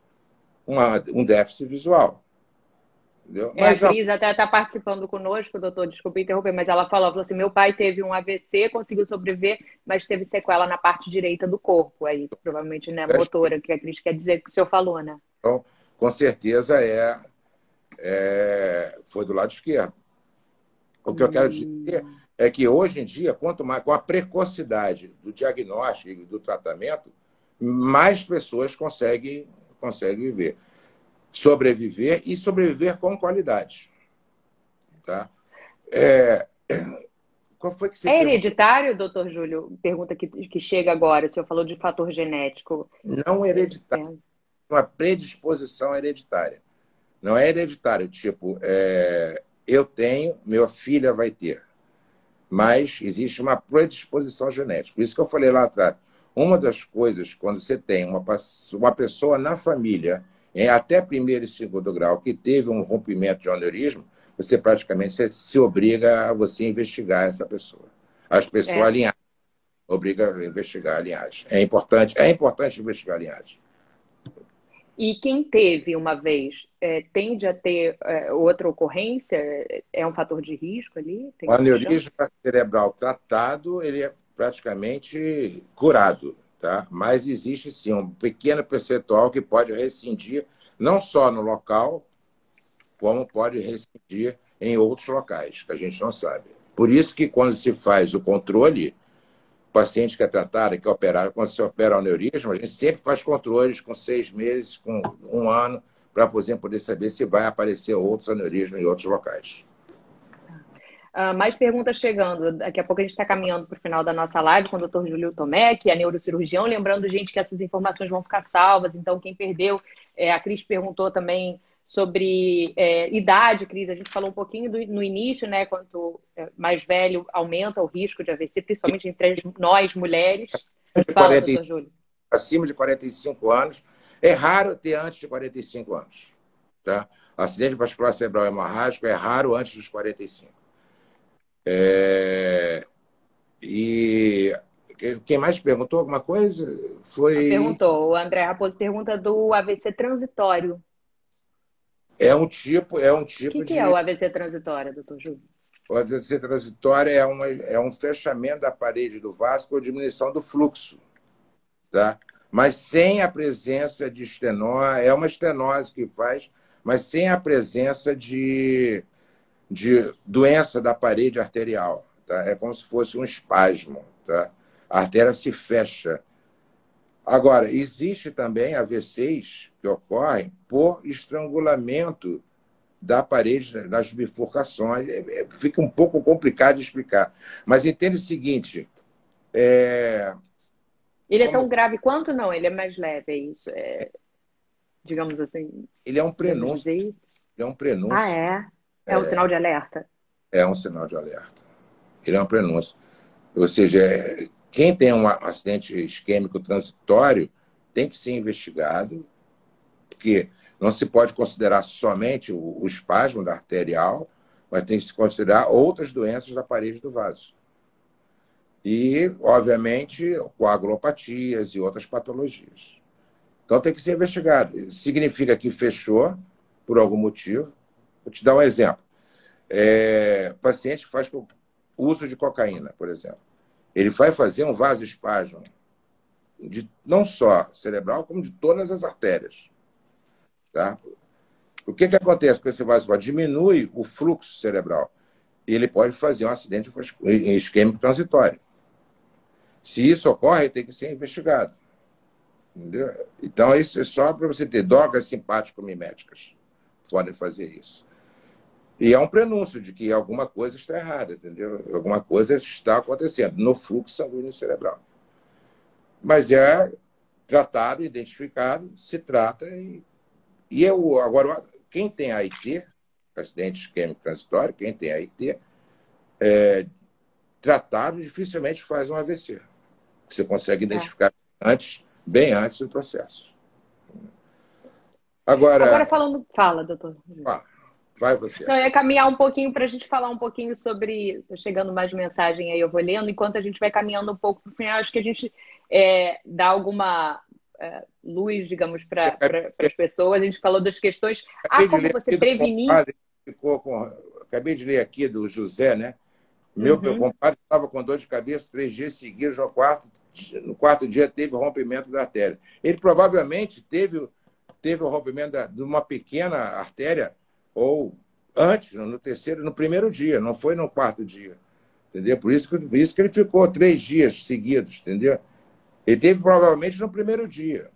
uma, um déficit visual. Entendeu? É, mas a Cris até está participando conosco, doutor, desculpe interromper, mas ela falou, falou assim, meu pai teve um AVC, conseguiu sobreviver, mas teve sequela na parte direita do corpo, aí provavelmente né, motora, que a Cris quer dizer que o senhor falou, né? Então, com certeza é, é foi do lado esquerdo. O que hum. eu quero dizer é que hoje em dia, quanto mais com a precocidade do diagnóstico e do tratamento, mais pessoas conseguem, conseguem viver. Sobreviver e sobreviver com qualidade. Tá? É, <coughs> qual foi que você É perguntou? hereditário, doutor Júlio? Pergunta que, que chega agora. O senhor falou de fator genético. Não hereditário. É. Uma predisposição hereditária. Não é hereditário, tipo, é, eu tenho, minha filha vai ter. Mas existe uma predisposição genética. Por isso que eu falei lá atrás. Uma das coisas, quando você tem uma, uma pessoa na família, em até primeiro e segundo grau, que teve um rompimento de aneurisma, você praticamente se, se obriga a você investigar essa pessoa. As pessoas é. alinhadas. Obriga a investigar a linhagem. É importante, é importante investigar a linhagem. E quem teve uma vez é, tende a ter é, outra ocorrência? É um fator de risco ali? Tem o aneurisma cerebral tratado, ele é praticamente curado, tá? Mas existe sim um pequeno percentual que pode rescindir não só no local, como pode rescindir em outros locais, que a gente não sabe. Por isso que quando se faz o controle, paciente que é tratado, que é operado, quando se opera o neurismo, a gente sempre faz controles com seis meses, com um ano, para poder saber se vai aparecer outros aneurismos em outros locais. Uh, mais perguntas chegando. Daqui a pouco a gente está caminhando para o final da nossa live com o Dr. Júlio Tomé, que é neurocirurgião. Lembrando, gente, que essas informações vão ficar salvas. Então, quem perdeu, é, a Cris perguntou também sobre é, idade, Cris. A gente falou um pouquinho do, no início, né? Quanto é, mais velho aumenta o risco de AVC, principalmente entre nós, mulheres. Fala, 40, doutor Júlio. Acima de 45 anos. É raro ter antes de 45 anos. Tá? Acidente vascular cerebral hemorrágico é raro antes dos 45. É... E quem mais perguntou alguma coisa? Foi. Perguntou. O André Raposo pergunta do AVC transitório. É um tipo, é um tipo que de. O que é o AVC transitório, doutor Júlio? O AVC transitório é, uma, é um fechamento da parede do vaso com diminuição do fluxo. Tá? Mas sem a presença de estenose, é uma estenose que faz, mas sem a presença de, de doença da parede arterial. Tá? É como se fosse um espasmo. Tá? A artéria se fecha Agora, existe também AVCs que ocorrem por estrangulamento da parede das bifurcações. É, é, fica um pouco complicado de explicar. Mas entende o seguinte. É... Ele é tão grave quanto não? Ele é mais leve, é isso? É... Digamos assim. Ele é um prenúncio. Ele é um prenúncio. Ah, é? É um é... sinal de alerta? É um sinal de alerta. Ele é um prenúncio. Ou seja, é quem tem um acidente isquêmico transitório tem que ser investigado, porque não se pode considerar somente o, o espasmo da arterial, mas tem que se considerar outras doenças da parede do vaso. E, obviamente, coagulopatias e outras patologias. Então tem que ser investigado. Significa que fechou por algum motivo. Vou te dar um exemplo. É, paciente faz uso de cocaína, por exemplo ele vai fazer um vasoespasmo de não só cerebral, como de todas as artérias. Tá? O que, que acontece com esse vasoespasmo? Diminui o fluxo cerebral. E ele pode fazer um acidente isquêmico transitório. Se isso ocorre, tem que ser investigado. Entendeu? Então, isso é só para você ter drogas simpático-miméticas. Podem fazer isso. E é um prenúncio de que alguma coisa está errada, entendeu? Alguma coisa está acontecendo no fluxo sanguíneo cerebral. Mas é tratado, identificado, se trata e, e eu, agora, quem tem AIT, acidente isquêmico transitório, quem tem AIT, é, tratado dificilmente faz um AVC. Você consegue é. identificar é. antes, bem antes do processo. Agora, agora falando, fala, doutor. Fala. Vai você. Não, eu ia caminhar um pouquinho para a gente falar um pouquinho sobre. Está chegando mais mensagem aí, eu vou lendo. Enquanto a gente vai caminhando um pouco para o final, acho que a gente é, dá alguma é, luz, digamos, para as pessoas. A gente falou das questões. Acabei ah, como você prevenir. Ficou com... Acabei de ler aqui do José, né? Meu, uhum. meu compadre estava com dor de cabeça três dias seguidos, no quarto, no quarto dia teve rompimento da artéria. Ele provavelmente teve, teve o rompimento da, de uma pequena artéria ou antes, no terceiro, no primeiro dia, não foi no quarto dia. Entendeu? Por isso que, por isso que ele ficou três dias seguidos, entendeu? Ele teve provavelmente no primeiro dia.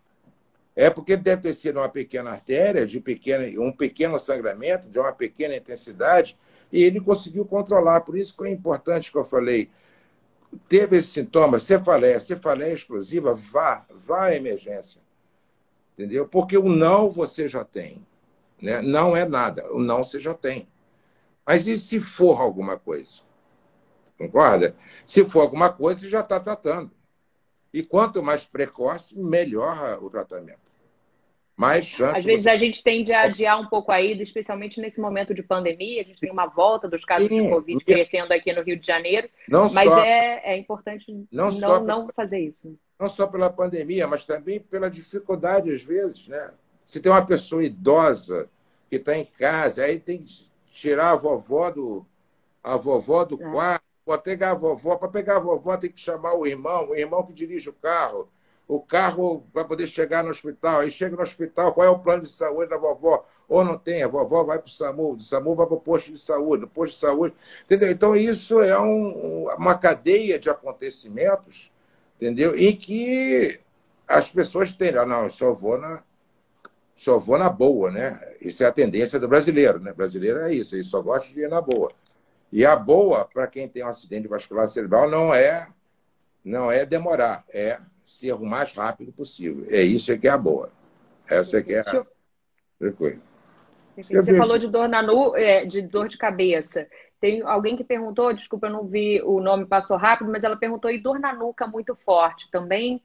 É porque deve ter sido uma pequena artéria, de pequena, um pequeno sangramento, de uma pequena intensidade, E ele conseguiu controlar. Por isso que é importante que eu falei. Teve esse sintoma, cefaleia, cefaleia explosiva, vá, vá à emergência. Entendeu? Porque o não você já tem. Né? Não é nada. O não você já tem. Mas e se for alguma coisa? Concorda? Se for alguma coisa, você já está tratando. E quanto mais precoce, melhor o tratamento mais chance. Às vezes você... a gente tende a adiar um pouco a ida, especialmente nesse momento de pandemia. A gente tem uma volta dos casos Sim, de Covid crescendo aqui no Rio de Janeiro. Não mas só... é, é importante não, não, não fazer isso. Não só pela pandemia, mas também pela dificuldade, às vezes, né? Se tem uma pessoa idosa que está em casa, aí tem que tirar a vovó do, a vovó do é. quarto, pegar a vovó, para pegar a vovó tem que chamar o irmão, o irmão que dirige o carro o carro para poder chegar no hospital. Aí chega no hospital, qual é o plano de saúde da vovó? Ou não tem, a vovó vai para o SAMU, do SAMU vai para o posto de saúde, do posto de saúde. Entendeu? Então, isso é um, uma cadeia de acontecimentos, entendeu? Em que as pessoas têm, ah, não, eu só vou na. Só vou na boa, né? Isso é a tendência do brasileiro, né? O brasileiro é isso, ele só gosta de ir na boa. E a boa, para quem tem um acidente vascular cerebral, não é não é demorar, é ser o mais rápido possível. É isso que é a boa. Essa é que é a coisa. Você falou de dor, na nu... É, de dor de cabeça. Tem alguém que perguntou, desculpa, eu não vi, o nome passou rápido, mas ela perguntou, e dor na nuca muito forte também?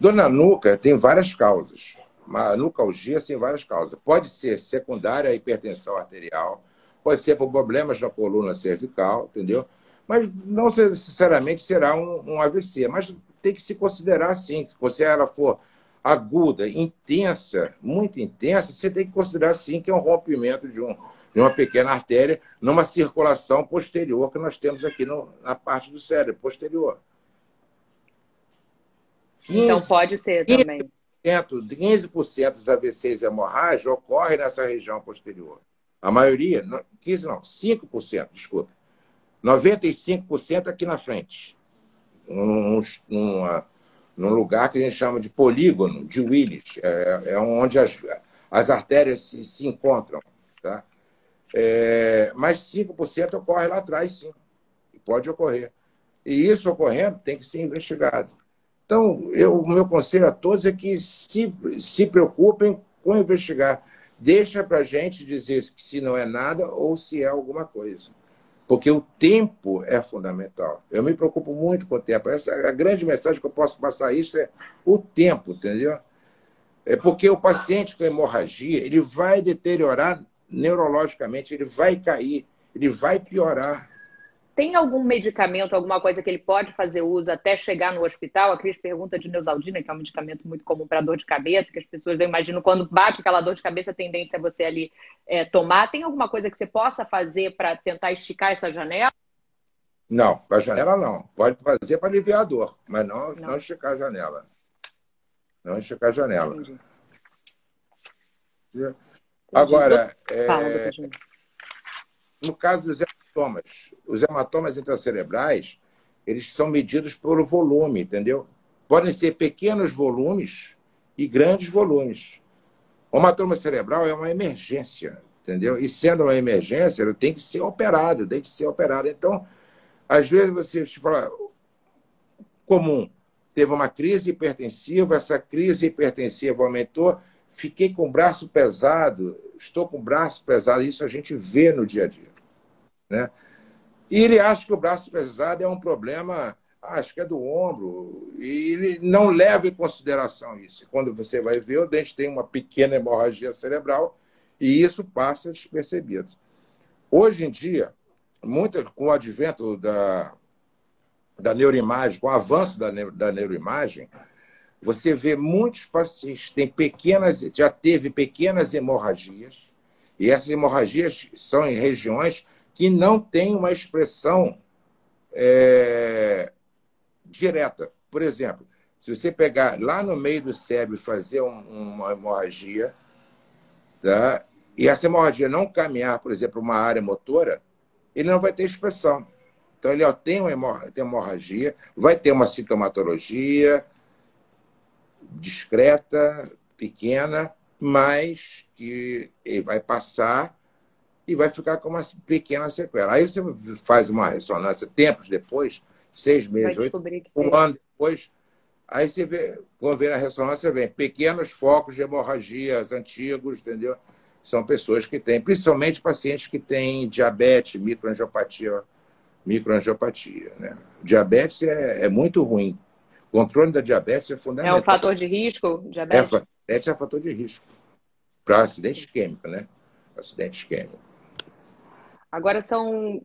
Dor na nuca tem várias causas. A nucalgia tem várias causas. Pode ser secundária à hipertensão arterial, pode ser por problemas na coluna cervical, entendeu? Mas não necessariamente será um, um AVC. Mas tem que se considerar assim. Se ela for aguda, intensa, muito intensa, você tem que considerar sim que é um rompimento de, um, de uma pequena artéria numa circulação posterior que nós temos aqui no, na parte do cérebro, posterior. 15, então pode ser também. 15% dos AVCs hemorrágicos ocorre nessa região posterior. A maioria, 15 não, 5%, desculpa. 95% aqui na frente num, num lugar que a gente chama de polígono de Willis, é, é onde as, as artérias se, se encontram. Tá? É, mas 5% ocorre lá atrás, sim. Pode ocorrer. E isso ocorrendo tem que ser investigado. Então, o meu conselho a todos é que se, se preocupem com investigar. Deixa para a gente dizer se não é nada ou se é alguma coisa. Porque o tempo é fundamental. Eu me preocupo muito com o tempo. Essa é a grande mensagem que eu posso passar isso é o tempo, entendeu? É porque o paciente com hemorragia, ele vai deteriorar neurologicamente, ele vai cair, ele vai piorar. Tem algum medicamento, alguma coisa que ele pode fazer uso até chegar no hospital? A Cris pergunta de Neusaldina, que é um medicamento muito comum para dor de cabeça, que as pessoas, eu imagino, quando bate aquela dor de cabeça, a tendência é você ali é, tomar. Tem alguma coisa que você possa fazer para tentar esticar essa janela? Não, a janela não. Pode fazer para aliviar a dor, mas não, não. não esticar a janela. Não esticar a janela. Entendi. Agora, é... no caso dos hematomas. Os hematomas intracerebrais, eles são medidos por volume, entendeu? Podem ser pequenos volumes e grandes volumes. O hematoma cerebral é uma emergência, entendeu? E sendo uma emergência, ele tem que ser operado, tem que ser operado. Então, às vezes você fala, comum, teve uma crise hipertensiva, essa crise hipertensiva aumentou, fiquei com o braço pesado, estou com o braço pesado, isso a gente vê no dia a dia. Né? E ele acha que o braço pesado é um problema, acho que é do ombro, e ele não leva em consideração isso. Quando você vai ver, o dente tem uma pequena hemorragia cerebral e isso passa despercebido. Hoje em dia, muito, com o advento da, da neuroimagem, com o avanço da, da neuroimagem, você vê muitos pacientes têm pequenas, já teve pequenas hemorragias, e essas hemorragias são em regiões que não tem uma expressão é, direta. Por exemplo, se você pegar lá no meio do cérebro e fazer um, uma hemorragia, tá? e essa hemorragia não caminhar, por exemplo, uma área motora, ele não vai ter expressão. Então, ele ó, tem uma hemorragia, vai ter uma sintomatologia discreta, pequena, mas que ele vai passar e vai ficar com uma pequena sequela. Aí você faz uma ressonância tempos depois, seis meses, oito, um ano depois, aí você vê, quando vê na ressonância, vem pequenos focos de hemorragias antigos, entendeu? São pessoas que têm, principalmente pacientes que têm diabetes, microangiopatia, microangiopatia. Né? Diabetes é, é muito ruim. O controle da diabetes é fundamental. É um fator de risco? Diabetes? É, diabetes é um fator de risco para acidente isquêmico, né? Acidente isquêmico. Agora são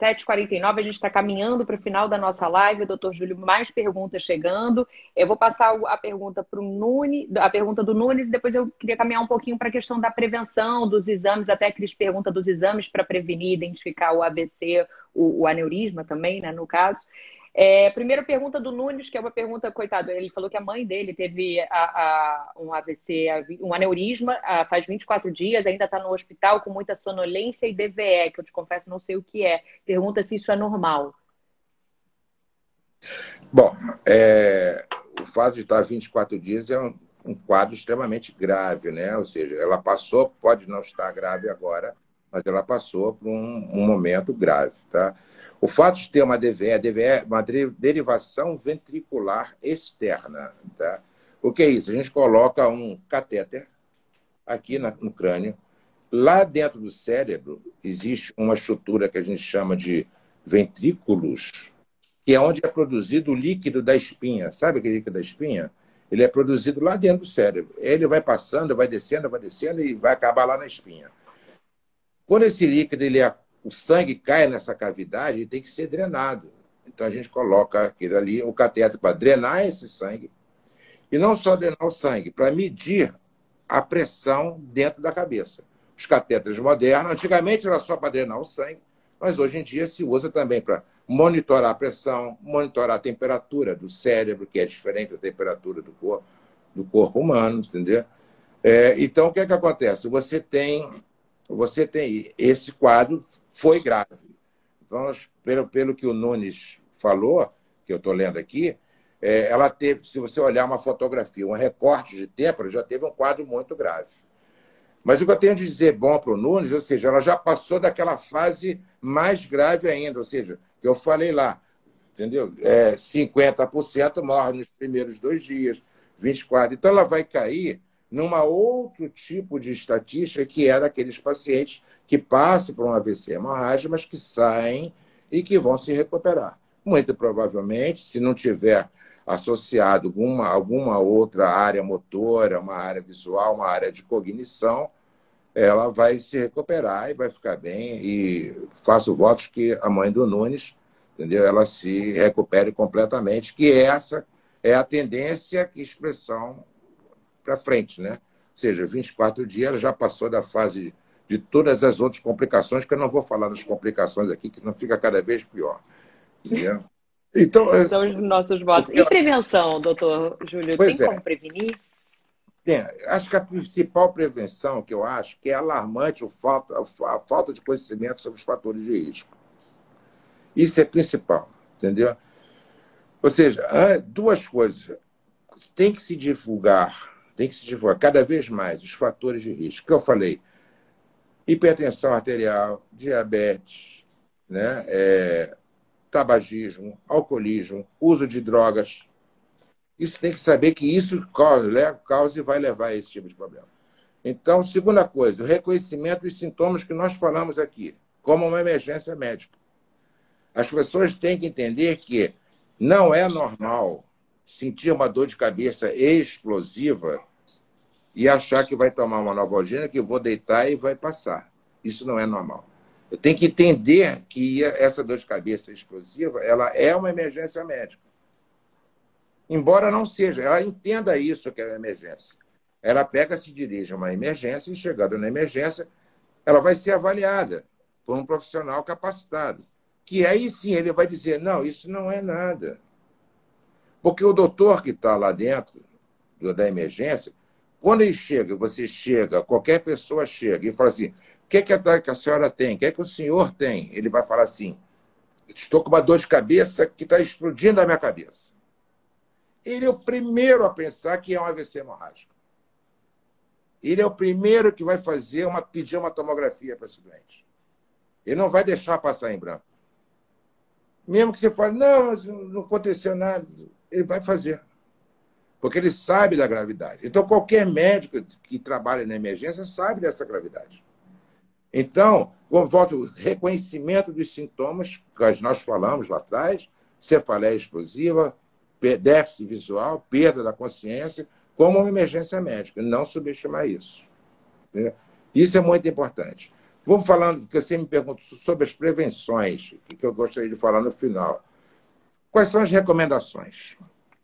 7h49, a gente está caminhando para o final da nossa live. Doutor Júlio, mais perguntas chegando. Eu vou passar a pergunta para o Nunes, a pergunta do Nunes, e depois eu queria caminhar um pouquinho para a questão da prevenção dos exames, até a Cris pergunta dos exames para prevenir, identificar o AVC, o, o aneurisma também, né, no caso. É, primeira pergunta do Nunes, que é uma pergunta, coitado, ele falou que a mãe dele teve a, a, um AVC, um aneurisma, a, faz 24 dias, ainda está no hospital com muita sonolência e DVE, que eu te confesso não sei o que é. Pergunta se isso é normal. Bom, é, o fato de estar 24 dias é um, um quadro extremamente grave, né? Ou seja, ela passou, pode não estar grave agora, mas ela passou por um, um momento grave, tá? O fato de ter uma DVE, DVE é uma derivação ventricular externa. Tá? O que é isso? A gente coloca um catéter aqui no crânio. Lá dentro do cérebro existe uma estrutura que a gente chama de ventrículos, que é onde é produzido o líquido da espinha. Sabe aquele líquido da espinha? Ele é produzido lá dentro do cérebro. Ele vai passando, vai descendo, vai descendo e vai acabar lá na espinha. Quando esse líquido ele é o sangue cai nessa cavidade e tem que ser drenado. Então a gente coloca aquele ali, o cateter para drenar esse sangue. E não só drenar o sangue, para medir a pressão dentro da cabeça. Os catéteres modernos, antigamente era só para drenar o sangue, mas hoje em dia se usa também para monitorar a pressão, monitorar a temperatura do cérebro, que é diferente da temperatura do corpo, do corpo humano, entendeu? É, então, o que é que acontece? Você tem você tem esse quadro foi grave. Então, pelo, pelo que o Nunes falou, que eu estou lendo aqui, é, ela teve, se você olhar uma fotografia, um recorte de tempo, já teve um quadro muito grave. Mas o que eu tenho de dizer bom para o Nunes, ou seja, ela já passou daquela fase mais grave ainda, ou seja, que eu falei lá, entendeu? É, 50% morre nos primeiros dois dias, 24%. Então ela vai cair numa outro tipo de estatística que é daqueles pacientes que passam por um AVC hemorrágico, mas que saem e que vão se recuperar. Muito provavelmente, se não tiver associado alguma, alguma outra área motora, uma área visual, uma área de cognição, ela vai se recuperar e vai ficar bem. E faço votos que a mãe do Nunes, entendeu? Ela se recupere completamente, que essa é a tendência que expressão para frente, né? Ou seja, 24 dias ela já passou da fase de todas as outras complicações, que eu não vou falar das complicações aqui, que senão fica cada vez pior. Entendeu? Então, é, São os nossos votos. E prevenção, doutor Júlio? Pois tem é. como prevenir? Tem. Acho que a principal prevenção que eu acho que é alarmante a falta, a falta de conhecimento sobre os fatores de risco. Isso é principal, entendeu? Ou seja, duas coisas. Tem que se divulgar tem que se divulgar cada vez mais os fatores de risco. Que eu falei, hipertensão arterial, diabetes, né? É, tabagismo, alcoolismo, uso de drogas. Isso tem que saber que isso causa, causa e vai levar a esse tipo de problema. Então, segunda coisa, o reconhecimento dos sintomas que nós falamos aqui, como uma emergência médica. As pessoas têm que entender que não é normal sentir uma dor de cabeça explosiva e achar que vai tomar uma novalgina, que vou deitar e vai passar. Isso não é normal. Eu tenho que entender que essa dor de cabeça explosiva ela é uma emergência médica. Embora não seja, ela entenda isso que é uma emergência. Ela pega, se dirige a uma emergência e, chegando na emergência, ela vai ser avaliada por um profissional capacitado. Que aí sim ele vai dizer: não, isso não é nada. Porque o doutor que está lá dentro da emergência, quando ele chega, você chega, qualquer pessoa chega e fala assim: o que, é que, a, senhora tem? O que é que o senhor tem? Ele vai falar assim: estou com uma dor de cabeça que está explodindo a minha cabeça. Ele é o primeiro a pensar que é um AVC hemorrágico. ele é o primeiro que vai fazer uma, pedir uma tomografia para esse doente. Ele não vai deixar passar em branco. Mesmo que você fale, não, mas não aconteceu nada, ele vai fazer. Porque ele sabe da gravidade. Então, qualquer médico que trabalha na emergência sabe dessa gravidade. Então, volto, reconhecimento dos sintomas que nós falamos lá atrás, cefaleia explosiva, déficit visual, perda da consciência, como uma emergência médica. Não subestimar isso. Né? Isso é muito importante. Vamos falando, que você me perguntou sobre as prevenções, que eu gostaria de falar no final. Quais são as recomendações?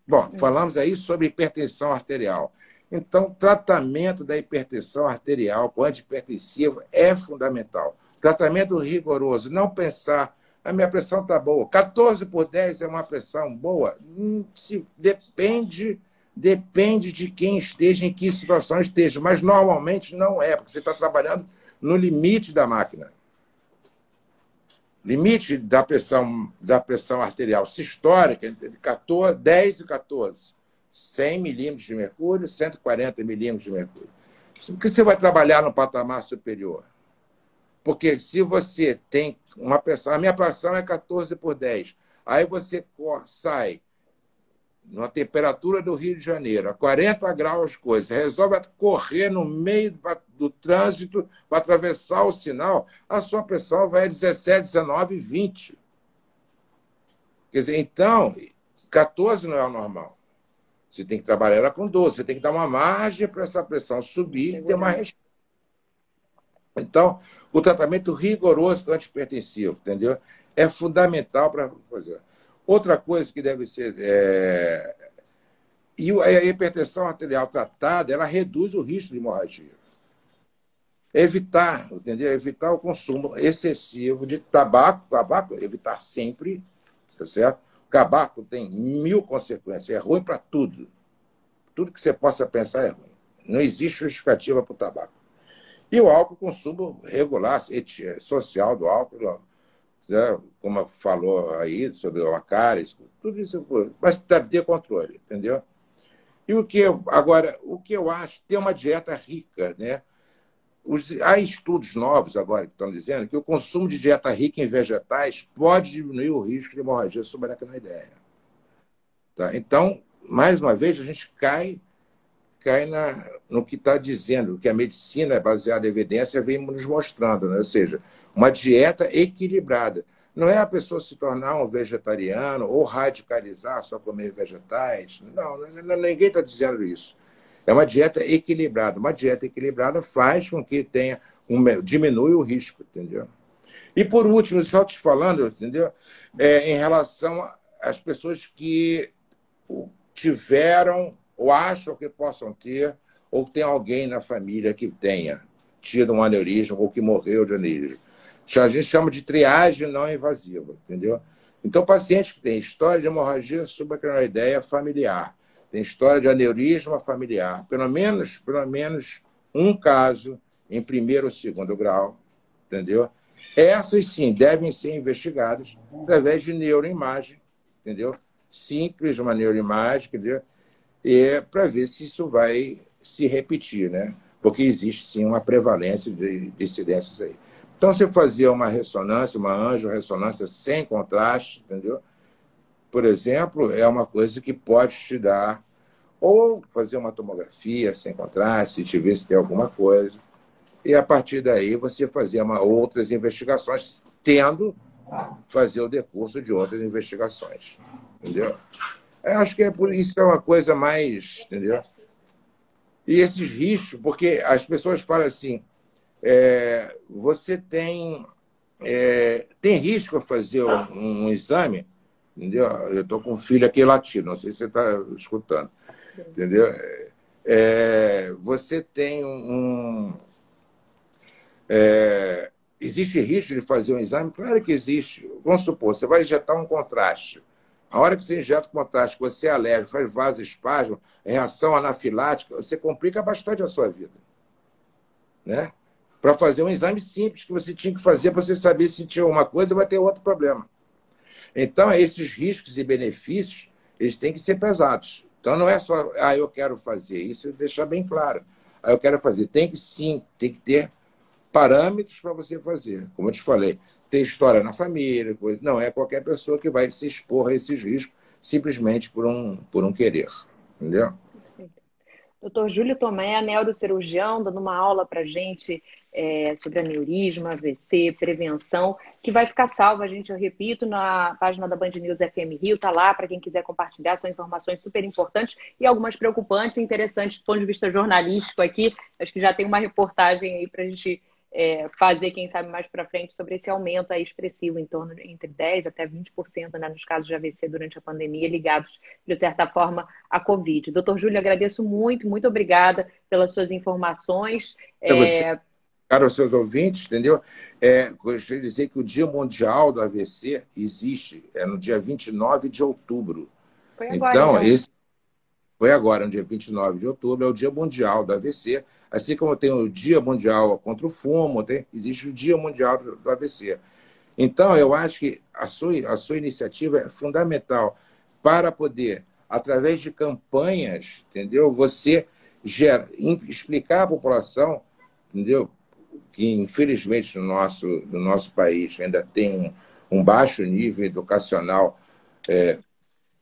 Bom, falamos aí sobre hipertensão arterial. Então, tratamento da hipertensão arterial com antihipertensivo é fundamental. Tratamento rigoroso, não pensar, a minha pressão está boa. 14 por 10 é uma pressão boa? Hum, se, depende, depende de quem esteja, em que situação esteja, mas normalmente não é, porque você está trabalhando no limite da máquina. Limite da pressão, da pressão arterial sistólica entre 14, 10 e 14. 100 milímetros de mercúrio, 140 milímetros de mercúrio. Por que você vai trabalhar no patamar superior? Porque se você tem uma pressão, a minha pressão é 14 por 10, aí você sai numa temperatura do Rio de Janeiro, a 40 graus, coisa, resolve correr no meio do trânsito para atravessar o sinal, a sua pressão vai a 17, 19, 20. Quer dizer, então, 14 não é o normal. Você tem que trabalhar ela com 12, você tem que dar uma margem para essa pressão subir e ter uma resposta. Então, o tratamento rigoroso antipertensivo, entendeu? É fundamental para fazer. Outra coisa que deve ser. É... E a hipertensão arterial tratada, ela reduz o risco de hemorragia. Evitar, entendeu? Evitar o consumo excessivo de tabaco, tabaco, evitar sempre, tá certo? O tabaco tem mil consequências, é ruim para tudo. Tudo que você possa pensar é ruim. Não existe justificativa para o tabaco. E o álcool, consumo regular, social do álcool, né? como falou aí sobre o Acares, tudo isso, mas ter controle, entendeu? E o que eu, agora, o que eu acho, ter uma dieta rica, né? Os, há estudos novos agora que estão dizendo que o consumo de dieta rica em vegetais pode diminuir o risco de hemorragia subaracnoideia. Tá? Então, mais uma vez, a gente cai, cai na, no que está dizendo, que a medicina baseada em evidência vem nos mostrando, né? ou seja, uma dieta equilibrada. Não é a pessoa se tornar um vegetariano ou radicalizar, só comer vegetais. Não, ninguém está dizendo isso. É uma dieta equilibrada. Uma dieta equilibrada faz com que tenha um, diminui o risco, entendeu? E por último, só te falando, entendeu? É, em relação às pessoas que tiveram ou acham que possam ter, ou tem alguém na família que tenha tido um aneurisma ou que morreu de aneurisma a gente chama de triagem não invasiva, entendeu? Então, pacientes que têm história de hemorragia subaracnoideia familiar, tem história de aneurisma familiar, pelo menos, pelo menos um caso em primeiro ou segundo grau, entendeu? Essas sim devem ser investigadas através de neuroimagem, entendeu? Simples, uma neuroimagem, entendeu? E para ver se isso vai se repetir, né? Porque existe sim uma prevalência de incidências aí. Então, você fazia uma ressonância, uma anjo-ressonância sem contraste, entendeu? Por exemplo, é uma coisa que pode te dar, ou fazer uma tomografia sem contraste, te ver se tem alguma coisa, e a partir daí você fazia uma, outras investigações, tendo fazer o decurso de outras investigações, entendeu? Eu acho que é por isso é uma coisa mais, entendeu? E esses riscos, porque as pessoas falam assim, é, você tem, é, tem risco a fazer um, um exame, entendeu? Eu estou com um filho aqui latino, não sei se você está escutando, entendeu? É, você tem um. É, existe risco de fazer um exame? Claro que existe. Vamos supor, você vai injetar um contraste. A hora que você injeta o contraste, você é alérgico, faz vasoespasmo, reação anafilática, você complica bastante a sua vida. Né? Para fazer um exame simples que você tinha que fazer para você saber se tinha uma coisa vai ter outro problema. Então, esses riscos e benefícios, eles têm que ser pesados. Então, não é só, ah, eu quero fazer isso, deixar bem claro. Aí eu quero fazer. Tem que sim, tem que ter parâmetros para você fazer. Como eu te falei, ter história na família, coisa. não é qualquer pessoa que vai se expor a esses riscos simplesmente por um, por um querer. Entendeu? Doutor Júlio Tomé, neurocirurgião, dando uma aula para gente é, sobre aneurisma, AVC, prevenção, que vai ficar salva, gente, eu repito, na página da Band News FM Rio, tá lá para quem quiser compartilhar, são informações super importantes e algumas preocupantes e interessantes do ponto de vista jornalístico aqui. Acho que já tem uma reportagem aí para a gente é, fazer, quem sabe, mais para frente sobre esse aumento aí expressivo, em torno de entre 10% até 20% né, nos casos de AVC durante a pandemia, ligados, de certa forma, à Covid. Doutor Júlio, agradeço muito, muito obrigada pelas suas informações. É... Cara, aos seus ouvintes, entendeu? É, gostaria de dizer que o Dia Mundial do AVC existe, é no dia 29 de outubro. Foi agora, então, então, esse foi agora, no dia 29 de outubro, é o Dia Mundial do AVC. Assim como tem o Dia Mundial contra o fumo, tem, existe o Dia Mundial do AVC. Então, eu acho que a sua, a sua iniciativa é fundamental para poder, através de campanhas, entendeu? Você gera, explicar à população, entendeu? Que, infelizmente, no nosso, no nosso país ainda tem um, um baixo nível educacional, é,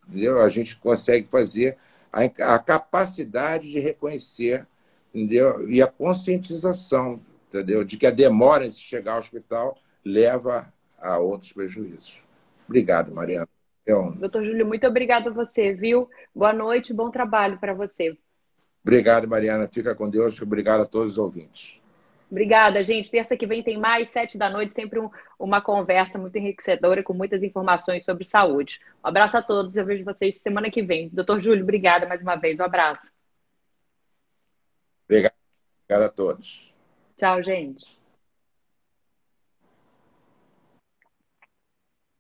entendeu? A gente consegue fazer a, a capacidade de reconhecer entendeu? E a conscientização, entendeu? De que a demora em se chegar ao hospital leva a outros prejuízos. Obrigado, Mariana. É um... Doutor Júlio, muito obrigado a você, viu? Boa noite, bom trabalho para você. Obrigado, Mariana. Fica com Deus. Obrigado a todos os ouvintes. Obrigada, gente. Terça que vem tem mais, sete da noite, sempre um, uma conversa muito enriquecedora com muitas informações sobre saúde. Um abraço a todos. Eu vejo vocês semana que vem. Doutor Júlio, obrigada mais uma vez. Um abraço. Obrigado a todos. Tchau, gente.